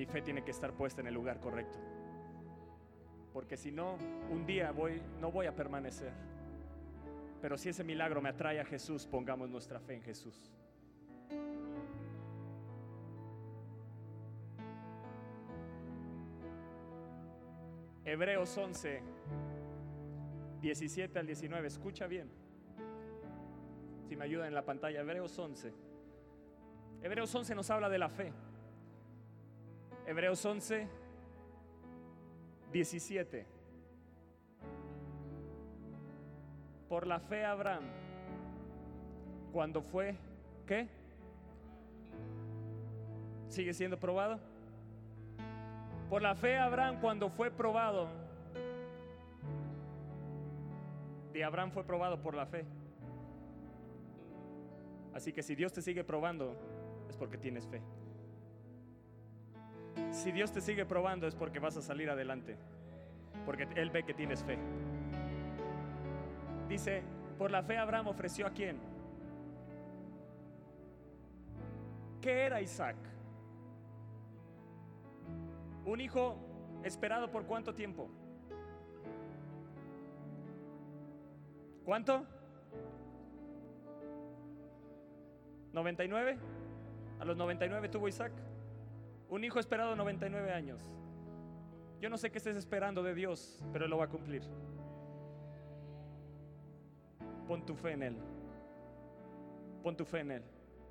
Mi fe tiene que estar puesta en el lugar correcto. Porque si no, un día voy, no voy a permanecer. Pero si ese milagro me atrae a Jesús, pongamos nuestra fe en Jesús. Hebreos 11, 17 al 19, escucha bien. Si me ayuda en la pantalla, Hebreos 11. Hebreos 11 nos habla de la fe. Hebreos 11, 17. Por la fe Abraham, cuando fue, ¿qué? ¿Sigue siendo probado? Por la fe Abraham, cuando fue probado, de Abraham fue probado por la fe. Así que si Dios te sigue probando, es porque tienes fe. Si Dios te sigue probando es porque vas a salir adelante, porque Él ve que tienes fe. Dice, por la fe Abraham ofreció a quién? ¿Qué era Isaac? Un hijo esperado por cuánto tiempo? ¿Cuánto? ¿99? A los 99 tuvo Isaac. Un hijo esperado 99 años. Yo no sé qué estés esperando de Dios, pero Él lo va a cumplir. Pon tu fe en Él. Pon tu fe en Él.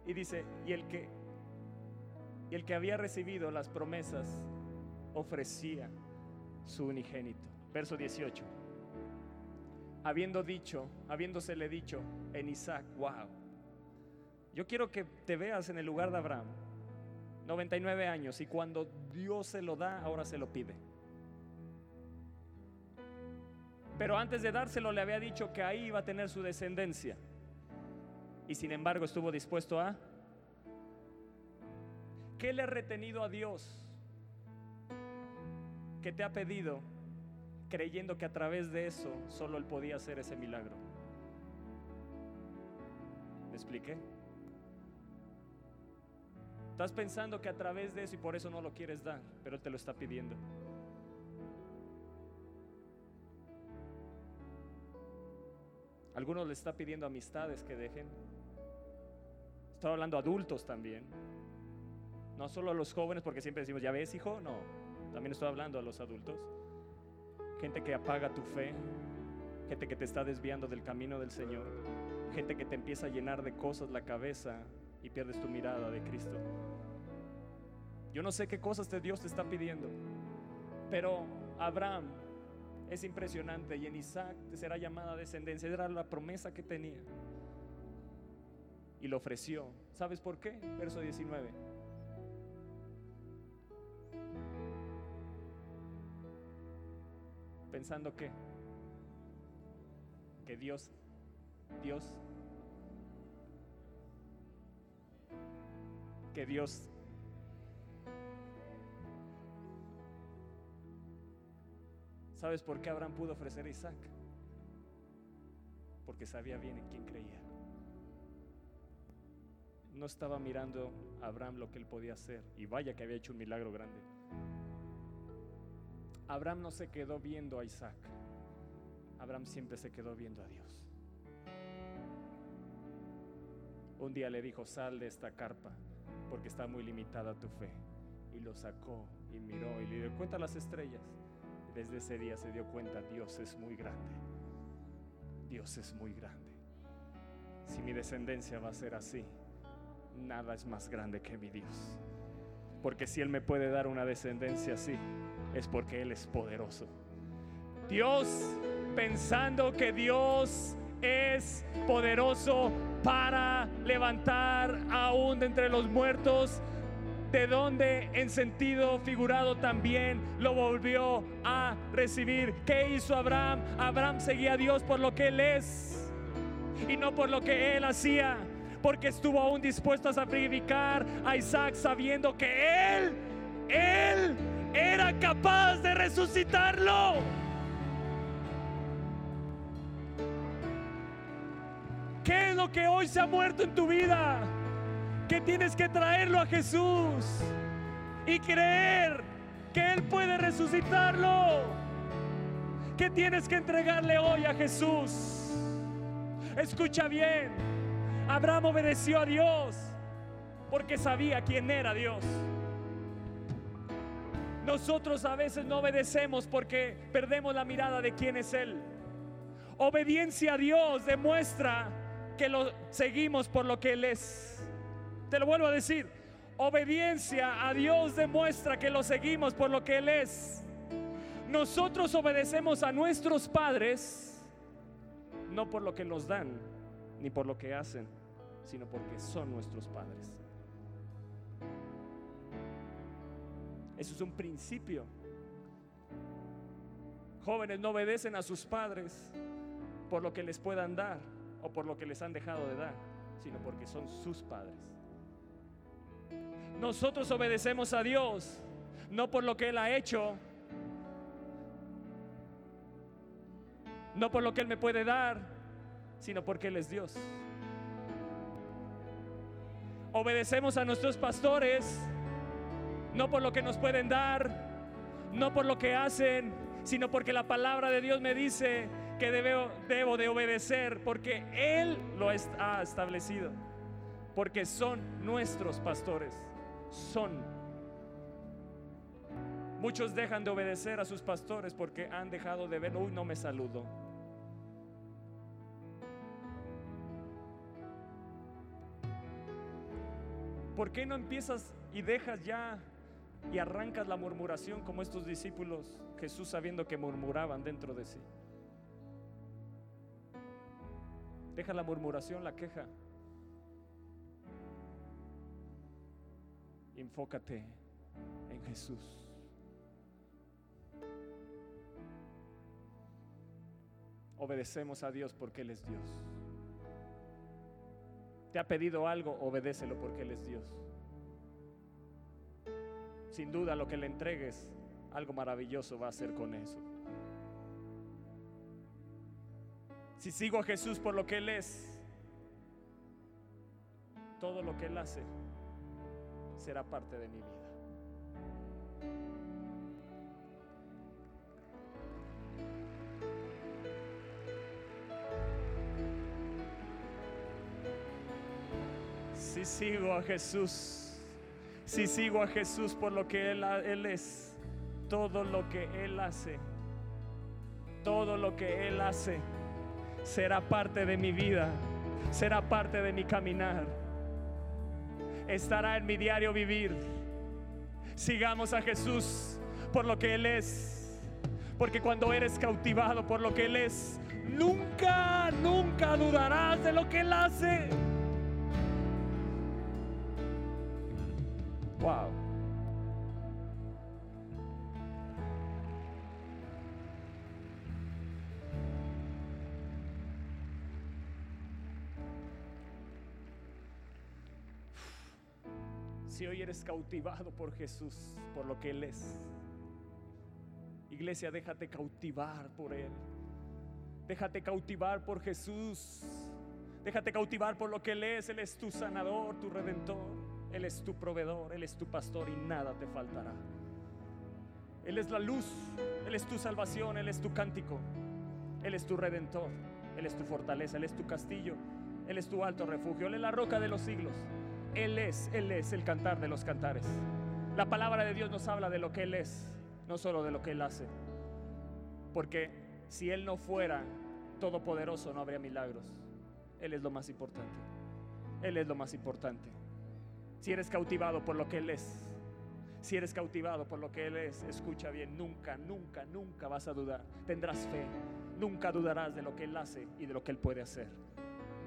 Y dice, y el que, y el que había recibido las promesas ofrecía su unigénito. Verso 18. habiendo dicho, habiéndosele dicho en Isaac, wow. Yo quiero que te veas en el lugar de Abraham, 99 años, y cuando Dios se lo da, ahora se lo pide. Pero antes de dárselo le había dicho que ahí iba a tener su descendencia. Y sin embargo estuvo dispuesto a... ¿Qué le ha retenido a Dios? Que te ha pedido creyendo que a través de eso solo Él podía hacer ese milagro. ¿Me expliqué? Estás pensando que a través de eso y por eso no lo quieres dar, pero te lo está pidiendo. Algunos le está pidiendo amistades que dejen. Estoy hablando adultos también. No solo a los jóvenes, porque siempre decimos, ya ves, hijo, no. También estoy hablando a los adultos. Gente que apaga tu fe, gente que te está desviando del camino del Señor, gente que te empieza a llenar de cosas la cabeza y pierdes tu mirada de Cristo. Yo no sé qué cosas de Dios te está pidiendo, pero Abraham es impresionante y en Isaac te será llamada descendencia, era la promesa que tenía. Y lo ofreció. ¿Sabes por qué? Verso 19. Pensando que que Dios Dios que Dios ¿Sabes por qué Abraham pudo ofrecer a Isaac? Porque sabía bien en quién creía. No estaba mirando a Abraham lo que él podía hacer. Y vaya que había hecho un milagro grande. Abraham no se quedó viendo a Isaac. Abraham siempre se quedó viendo a Dios. Un día le dijo, sal de esta carpa, porque está muy limitada tu fe. Y lo sacó y miró y le dio cuenta las estrellas. Desde ese día se dio cuenta, Dios es muy grande. Dios es muy grande. Si mi descendencia va a ser así, nada es más grande que mi Dios. Porque si Él me puede dar una descendencia así, es porque Él es poderoso. Dios, pensando que Dios es poderoso para levantar aún de entre los muertos, de donde en sentido figurado también lo volvió a recibir. ¿Qué hizo Abraham? Abraham seguía a Dios por lo que él es y no por lo que él hacía, porque estuvo aún dispuesto a sacrificar a Isaac sabiendo que él, él era capaz de resucitarlo. ¿Qué es lo que hoy se ha muerto en tu vida? Que tienes que traerlo a Jesús y creer que Él puede resucitarlo. Que tienes que entregarle hoy a Jesús. Escucha bien, Abraham obedeció a Dios porque sabía quién era Dios. Nosotros a veces no obedecemos porque perdemos la mirada de quién es Él. Obediencia a Dios demuestra que lo seguimos por lo que Él es. Te lo vuelvo a decir. Obediencia a Dios demuestra que lo seguimos por lo que Él es. Nosotros obedecemos a nuestros padres no por lo que nos dan, ni por lo que hacen, sino porque son nuestros padres. Eso es un principio. Jóvenes no obedecen a sus padres por lo que les puedan dar o por lo que les han dejado de dar, sino porque son sus padres. Nosotros obedecemos a Dios, no por lo que Él ha hecho, no por lo que Él me puede dar, sino porque Él es Dios. Obedecemos a nuestros pastores, no por lo que nos pueden dar, no por lo que hacen, sino porque la palabra de Dios me dice que debo, de obedecer, porque Él lo ha establecido, porque son nuestros pastores son. Muchos dejan de obedecer a sus pastores porque han dejado de ver, uy, no me saludo. ¿Por qué no empiezas y dejas ya y arrancas la murmuración como estos discípulos, Jesús sabiendo que murmuraban dentro de sí? Deja la murmuración, la queja. Enfócate en Jesús. Obedecemos a Dios porque Él es Dios. Te ha pedido algo, obedécelo porque Él es Dios. Sin duda lo que le entregues, algo maravilloso va a hacer con eso. Si sigo a Jesús por lo que Él es, todo lo que Él hace será parte de mi vida. Si sigo a Jesús, si sigo a Jesús por lo que Él, es, todo lo que Él hace, todo lo que Él hace será parte de mi vida, será parte de mi caminar, estará en mi diario vivir. Sigamos a Jesús por lo que Él es, porque cuando eres cautivado por lo que Él es, nunca, nunca dudarás de lo que Él hace. Wow. Eres cautivado por Jesús, por lo que Él es, iglesia, déjate cautivar por Él. Déjate cautivar por Jesús. Déjate cautivar por lo que Él es. Él es tu sanador, tu redentor. Él es tu proveedor, Él es tu pastor y nada te faltará. Él es la luz, Él es tu salvación, Él es tu cántico, Él es tu redentor, Él es tu fortaleza, Él es tu castillo, Él es tu alto refugio, Él es la roca de los siglos. Él es, Él es el cantar de los cantares. La palabra de Dios nos habla de lo que Él es, no solo de lo que Él hace. Porque si Él no fuera todopoderoso no habría milagros. Él es lo más importante. Él es lo más importante. Si eres cautivado por lo que Él es, si eres cautivado por lo que Él es, escucha bien, nunca, nunca, nunca vas a dudar. Tendrás fe, nunca dudarás de lo que Él hace y de lo que Él puede hacer.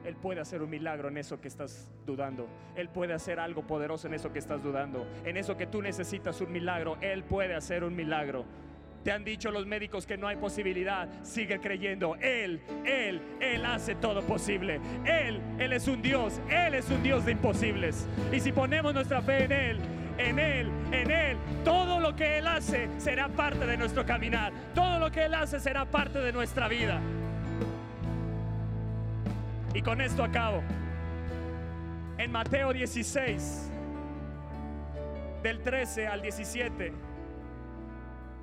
Él puede hacer un milagro en eso que estás dudando. Él puede hacer algo poderoso en eso que estás dudando. En eso que tú necesitas un milagro, Él puede hacer un milagro. Te han dicho los médicos que no hay posibilidad. Sigue creyendo. Él, Él, Él hace todo posible. Él, Él es un Dios. Él es un Dios de imposibles. Y si ponemos nuestra fe en Él, en Él, en Él, todo lo que Él hace será parte de nuestro caminar. Todo lo que Él hace será parte de nuestra vida. Y con esto acabo. En Mateo 16, del 13 al 17.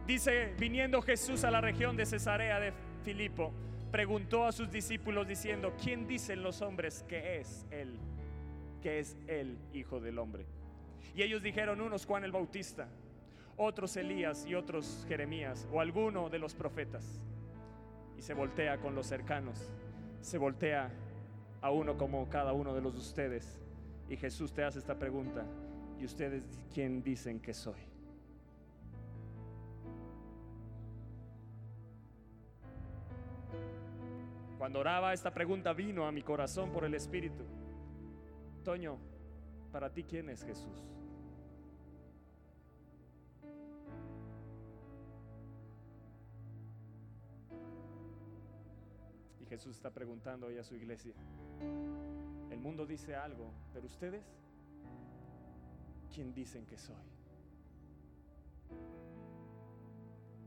Dice, viniendo Jesús a la región de Cesarea de Filipo, preguntó a sus discípulos diciendo, ¿quién dicen los hombres que es Él? Que es el Hijo del Hombre. Y ellos dijeron, unos Juan el Bautista, otros Elías y otros Jeremías o alguno de los profetas. Y se voltea con los cercanos, se voltea a uno como cada uno de los de ustedes. Y Jesús te hace esta pregunta, ¿y ustedes quién dicen que soy? Cuando oraba esta pregunta vino a mi corazón por el Espíritu. Toño, para ti, ¿quién es Jesús? Jesús está preguntando hoy a su iglesia. El mundo dice algo, pero ustedes, ¿quién dicen que soy?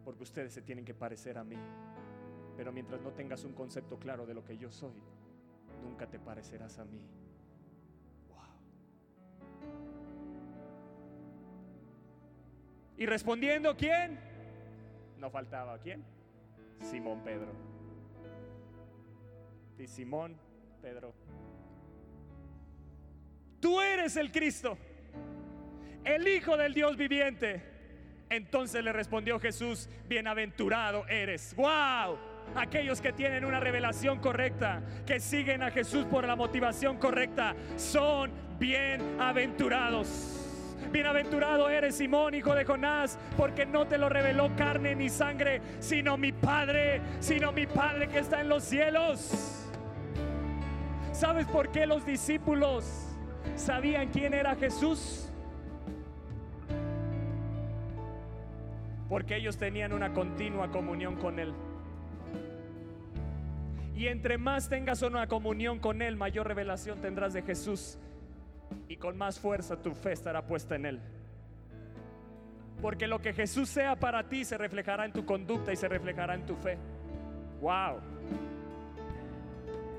Porque ustedes se tienen que parecer a mí. Pero mientras no tengas un concepto claro de lo que yo soy, nunca te parecerás a mí. Y respondiendo, ¿quién? No faltaba, ¿quién? Simón Pedro. Y Simón Pedro. Tú eres el Cristo, el Hijo del Dios viviente. Entonces le respondió Jesús, bienaventurado eres. ¡Wow! aquellos que tienen una revelación correcta, que siguen a Jesús por la motivación correcta, son bienaventurados. Bienaventurado eres Simón, hijo de Jonás, porque no te lo reveló carne ni sangre, sino mi Padre, sino mi Padre que está en los cielos. ¿Sabes por qué los discípulos sabían quién era Jesús? Porque ellos tenían una continua comunión con Él. Y entre más tengas una comunión con Él, mayor revelación tendrás de Jesús. Y con más fuerza tu fe estará puesta en Él. Porque lo que Jesús sea para ti se reflejará en tu conducta y se reflejará en tu fe. Wow.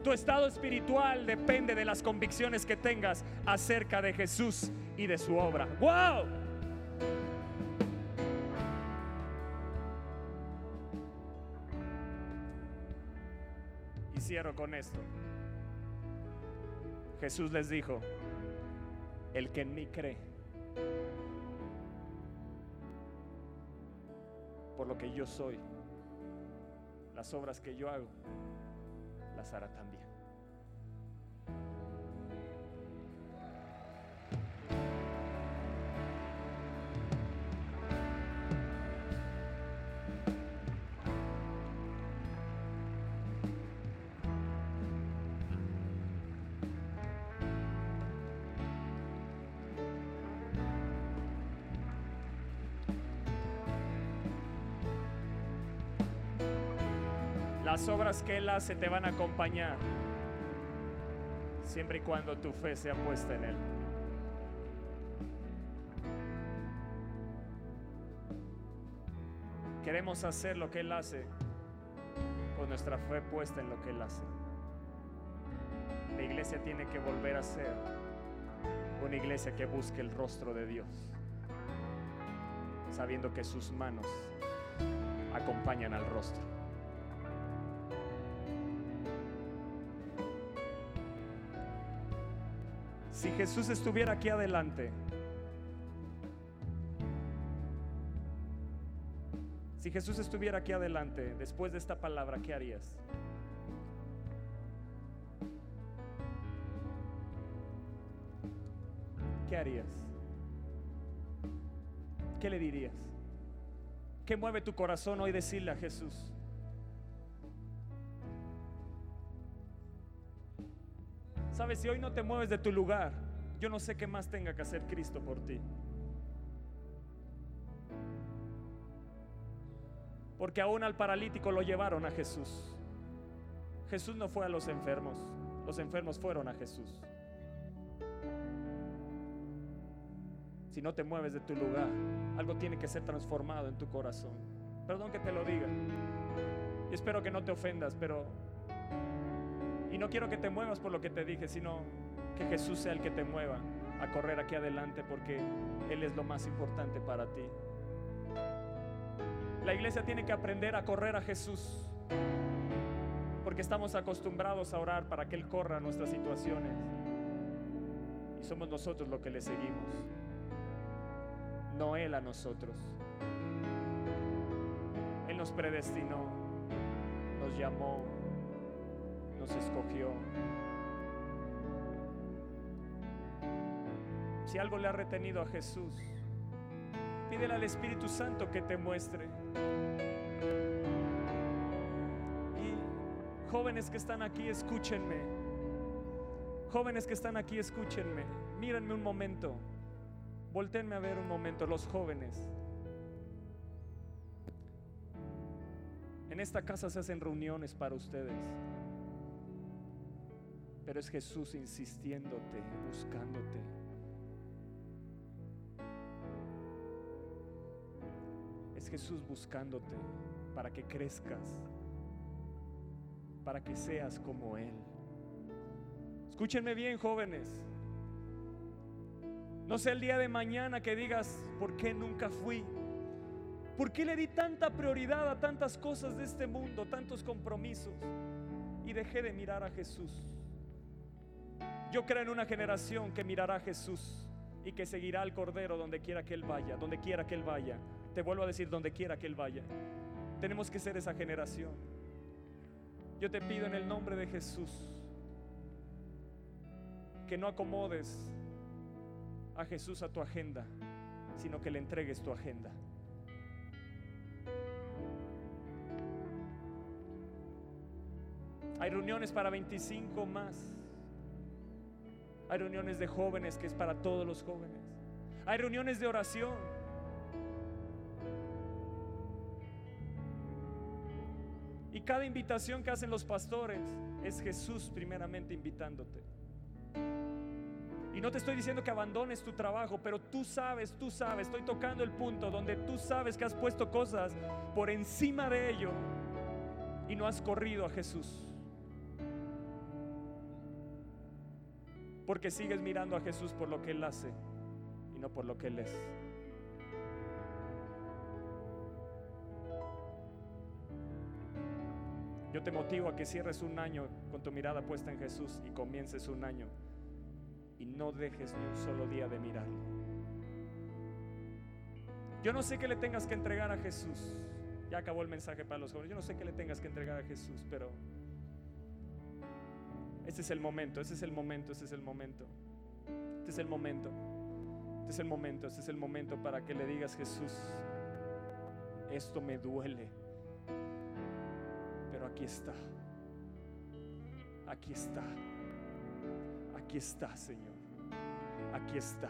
Tu estado espiritual depende de las convicciones que tengas acerca de Jesús y de su obra. ¡Wow! Y cierro con esto. Jesús les dijo, el que en mí cree, por lo que yo soy, las obras que yo hago, las hará también. Las obras que Él hace te van a acompañar siempre y cuando tu fe sea puesta en Él. Queremos hacer lo que Él hace con nuestra fe puesta en lo que Él hace. La iglesia tiene que volver a ser una iglesia que busque el rostro de Dios, sabiendo que sus manos acompañan al rostro. Si Jesús estuviera aquí adelante, si Jesús estuviera aquí adelante, después de esta palabra, ¿qué harías? ¿Qué harías? ¿Qué le dirías? ¿Qué mueve tu corazón hoy decirle a Jesús? Sabes, si hoy no te mueves de tu lugar, yo no sé qué más tenga que hacer Cristo por ti. Porque aún al paralítico lo llevaron a Jesús. Jesús no fue a los enfermos, los enfermos fueron a Jesús. Si no te mueves de tu lugar, algo tiene que ser transformado en tu corazón. Perdón que te lo diga. Y espero que no te ofendas, pero y no quiero que te muevas por lo que te dije, sino que Jesús sea el que te mueva a correr aquí adelante porque Él es lo más importante para ti. La iglesia tiene que aprender a correr a Jesús porque estamos acostumbrados a orar para que Él corra nuestras situaciones y somos nosotros los que le seguimos, no Él a nosotros. Él nos predestinó, nos llamó, nos escogió. Si algo le ha retenido a Jesús, pídele al Espíritu Santo que te muestre. Y jóvenes que están aquí, escúchenme. Jóvenes que están aquí, escúchenme. Mírenme un momento. Voltenme a ver un momento, los jóvenes. En esta casa se hacen reuniones para ustedes. Pero es Jesús insistiéndote, buscándote. Es Jesús buscándote para que crezcas, para que seas como Él. Escúchenme bien, jóvenes. No sé el día de mañana que digas, ¿por qué nunca fui? ¿Por qué le di tanta prioridad a tantas cosas de este mundo, tantos compromisos? Y dejé de mirar a Jesús. Yo creo en una generación que mirará a Jesús y que seguirá al Cordero donde quiera que Él vaya, donde quiera que Él vaya. Te vuelvo a decir, donde quiera que Él vaya. Tenemos que ser esa generación. Yo te pido en el nombre de Jesús que no acomodes a Jesús a tu agenda, sino que le entregues tu agenda. Hay reuniones para 25 más. Hay reuniones de jóvenes que es para todos los jóvenes. Hay reuniones de oración. Y cada invitación que hacen los pastores es Jesús primeramente invitándote. Y no te estoy diciendo que abandones tu trabajo, pero tú sabes, tú sabes, estoy tocando el punto donde tú sabes que has puesto cosas por encima de ello y no has corrido a Jesús. Porque sigues mirando a Jesús por lo que Él hace y no por lo que Él es. Yo te motivo a que cierres un año con tu mirada puesta en Jesús y comiences un año y no dejes ni un solo día de mirarlo. Yo no sé qué le tengas que entregar a Jesús. Ya acabó el mensaje para los jóvenes. Yo no sé qué le tengas que entregar a Jesús, pero este es el momento, este es el momento, este es el momento. Este es el momento. Este es el momento, este es el momento para que le digas Jesús, esto me duele, pero aquí está. Aquí está. Aquí está, Señor. Aquí está.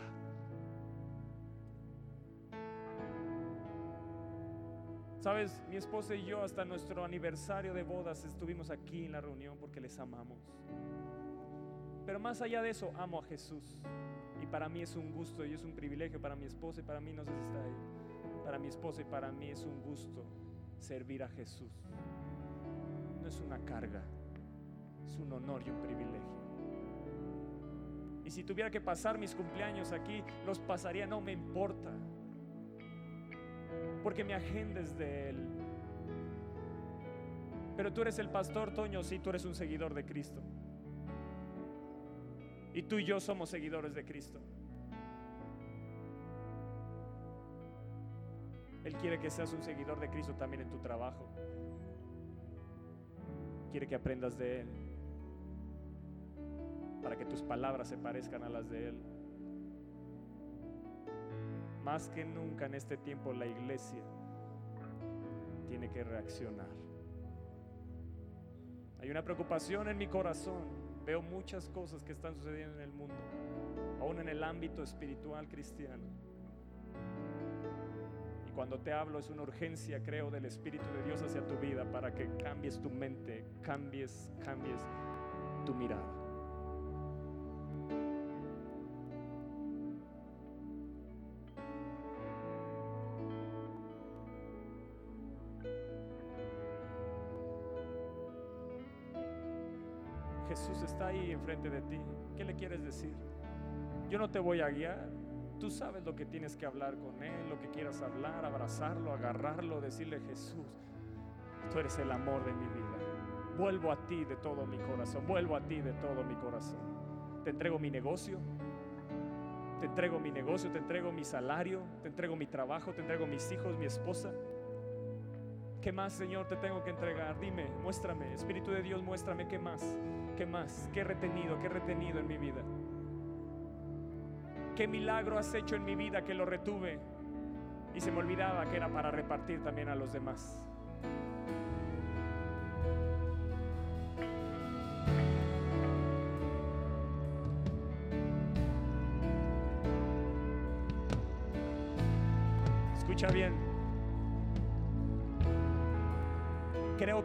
Sabes, mi esposa y yo hasta nuestro aniversario de bodas estuvimos aquí en la reunión porque les amamos. Pero más allá de eso, amo a Jesús. Y para mí es un gusto y es un privilegio para mi esposa y para mí, no sé si está ahí, para mi esposa y para mí es un gusto servir a Jesús. No es una carga, es un honor y un privilegio. Y si tuviera que pasar mis cumpleaños aquí, los pasaría, no me importa. Porque mi agenda es de Él. Pero tú eres el pastor, Toño, sí, tú eres un seguidor de Cristo. Y tú y yo somos seguidores de Cristo. Él quiere que seas un seguidor de Cristo también en tu trabajo. Quiere que aprendas de Él para que tus palabras se parezcan a las de Él. Más que nunca en este tiempo la iglesia tiene que reaccionar. Hay una preocupación en mi corazón. Veo muchas cosas que están sucediendo en el mundo, aún en el ámbito espiritual cristiano. Y cuando te hablo es una urgencia, creo, del Espíritu de Dios hacia tu vida para que cambies tu mente, cambies, cambies tu mirada. Jesús está ahí enfrente de ti. ¿Qué le quieres decir? Yo no te voy a guiar. Tú sabes lo que tienes que hablar con Él, lo que quieras hablar, abrazarlo, agarrarlo, decirle Jesús, tú eres el amor de mi vida. Vuelvo a ti de todo mi corazón, vuelvo a ti de todo mi corazón. Te entrego mi negocio, te entrego mi negocio, te entrego mi salario, te entrego mi trabajo, te entrego mis hijos, mi esposa. ¿Qué más, Señor, te tengo que entregar? Dime, muéstrame, Espíritu de Dios, muéstrame qué más. ¿Qué más? ¿Qué he retenido? ¿Qué he retenido en mi vida? ¿Qué milagro has hecho en mi vida que lo retuve? Y se me olvidaba que era para repartir también a los demás.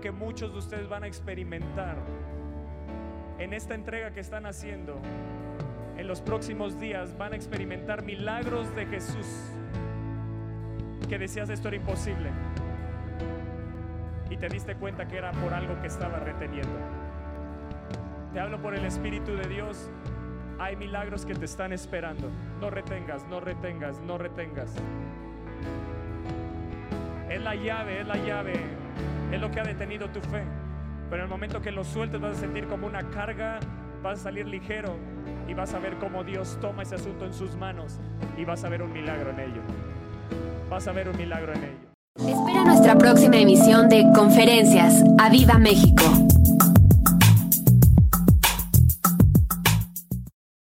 Que muchos de ustedes van a experimentar en esta entrega que están haciendo, en los próximos días van a experimentar milagros de Jesús. Que decías esto era imposible. Y te diste cuenta que era por algo que estaba reteniendo. Te hablo por el Espíritu de Dios. Hay milagros que te están esperando. No retengas, no retengas, no retengas. Es la llave, es la llave. Es lo que ha detenido tu fe. Pero en el momento que lo sueltes vas a sentir como una carga, vas a salir ligero y vas a ver cómo Dios toma ese asunto en sus manos y vas a ver un milagro en ello. Vas a ver un milagro en ello. Espera nuestra próxima emisión de Conferencias. ¡A Viva México!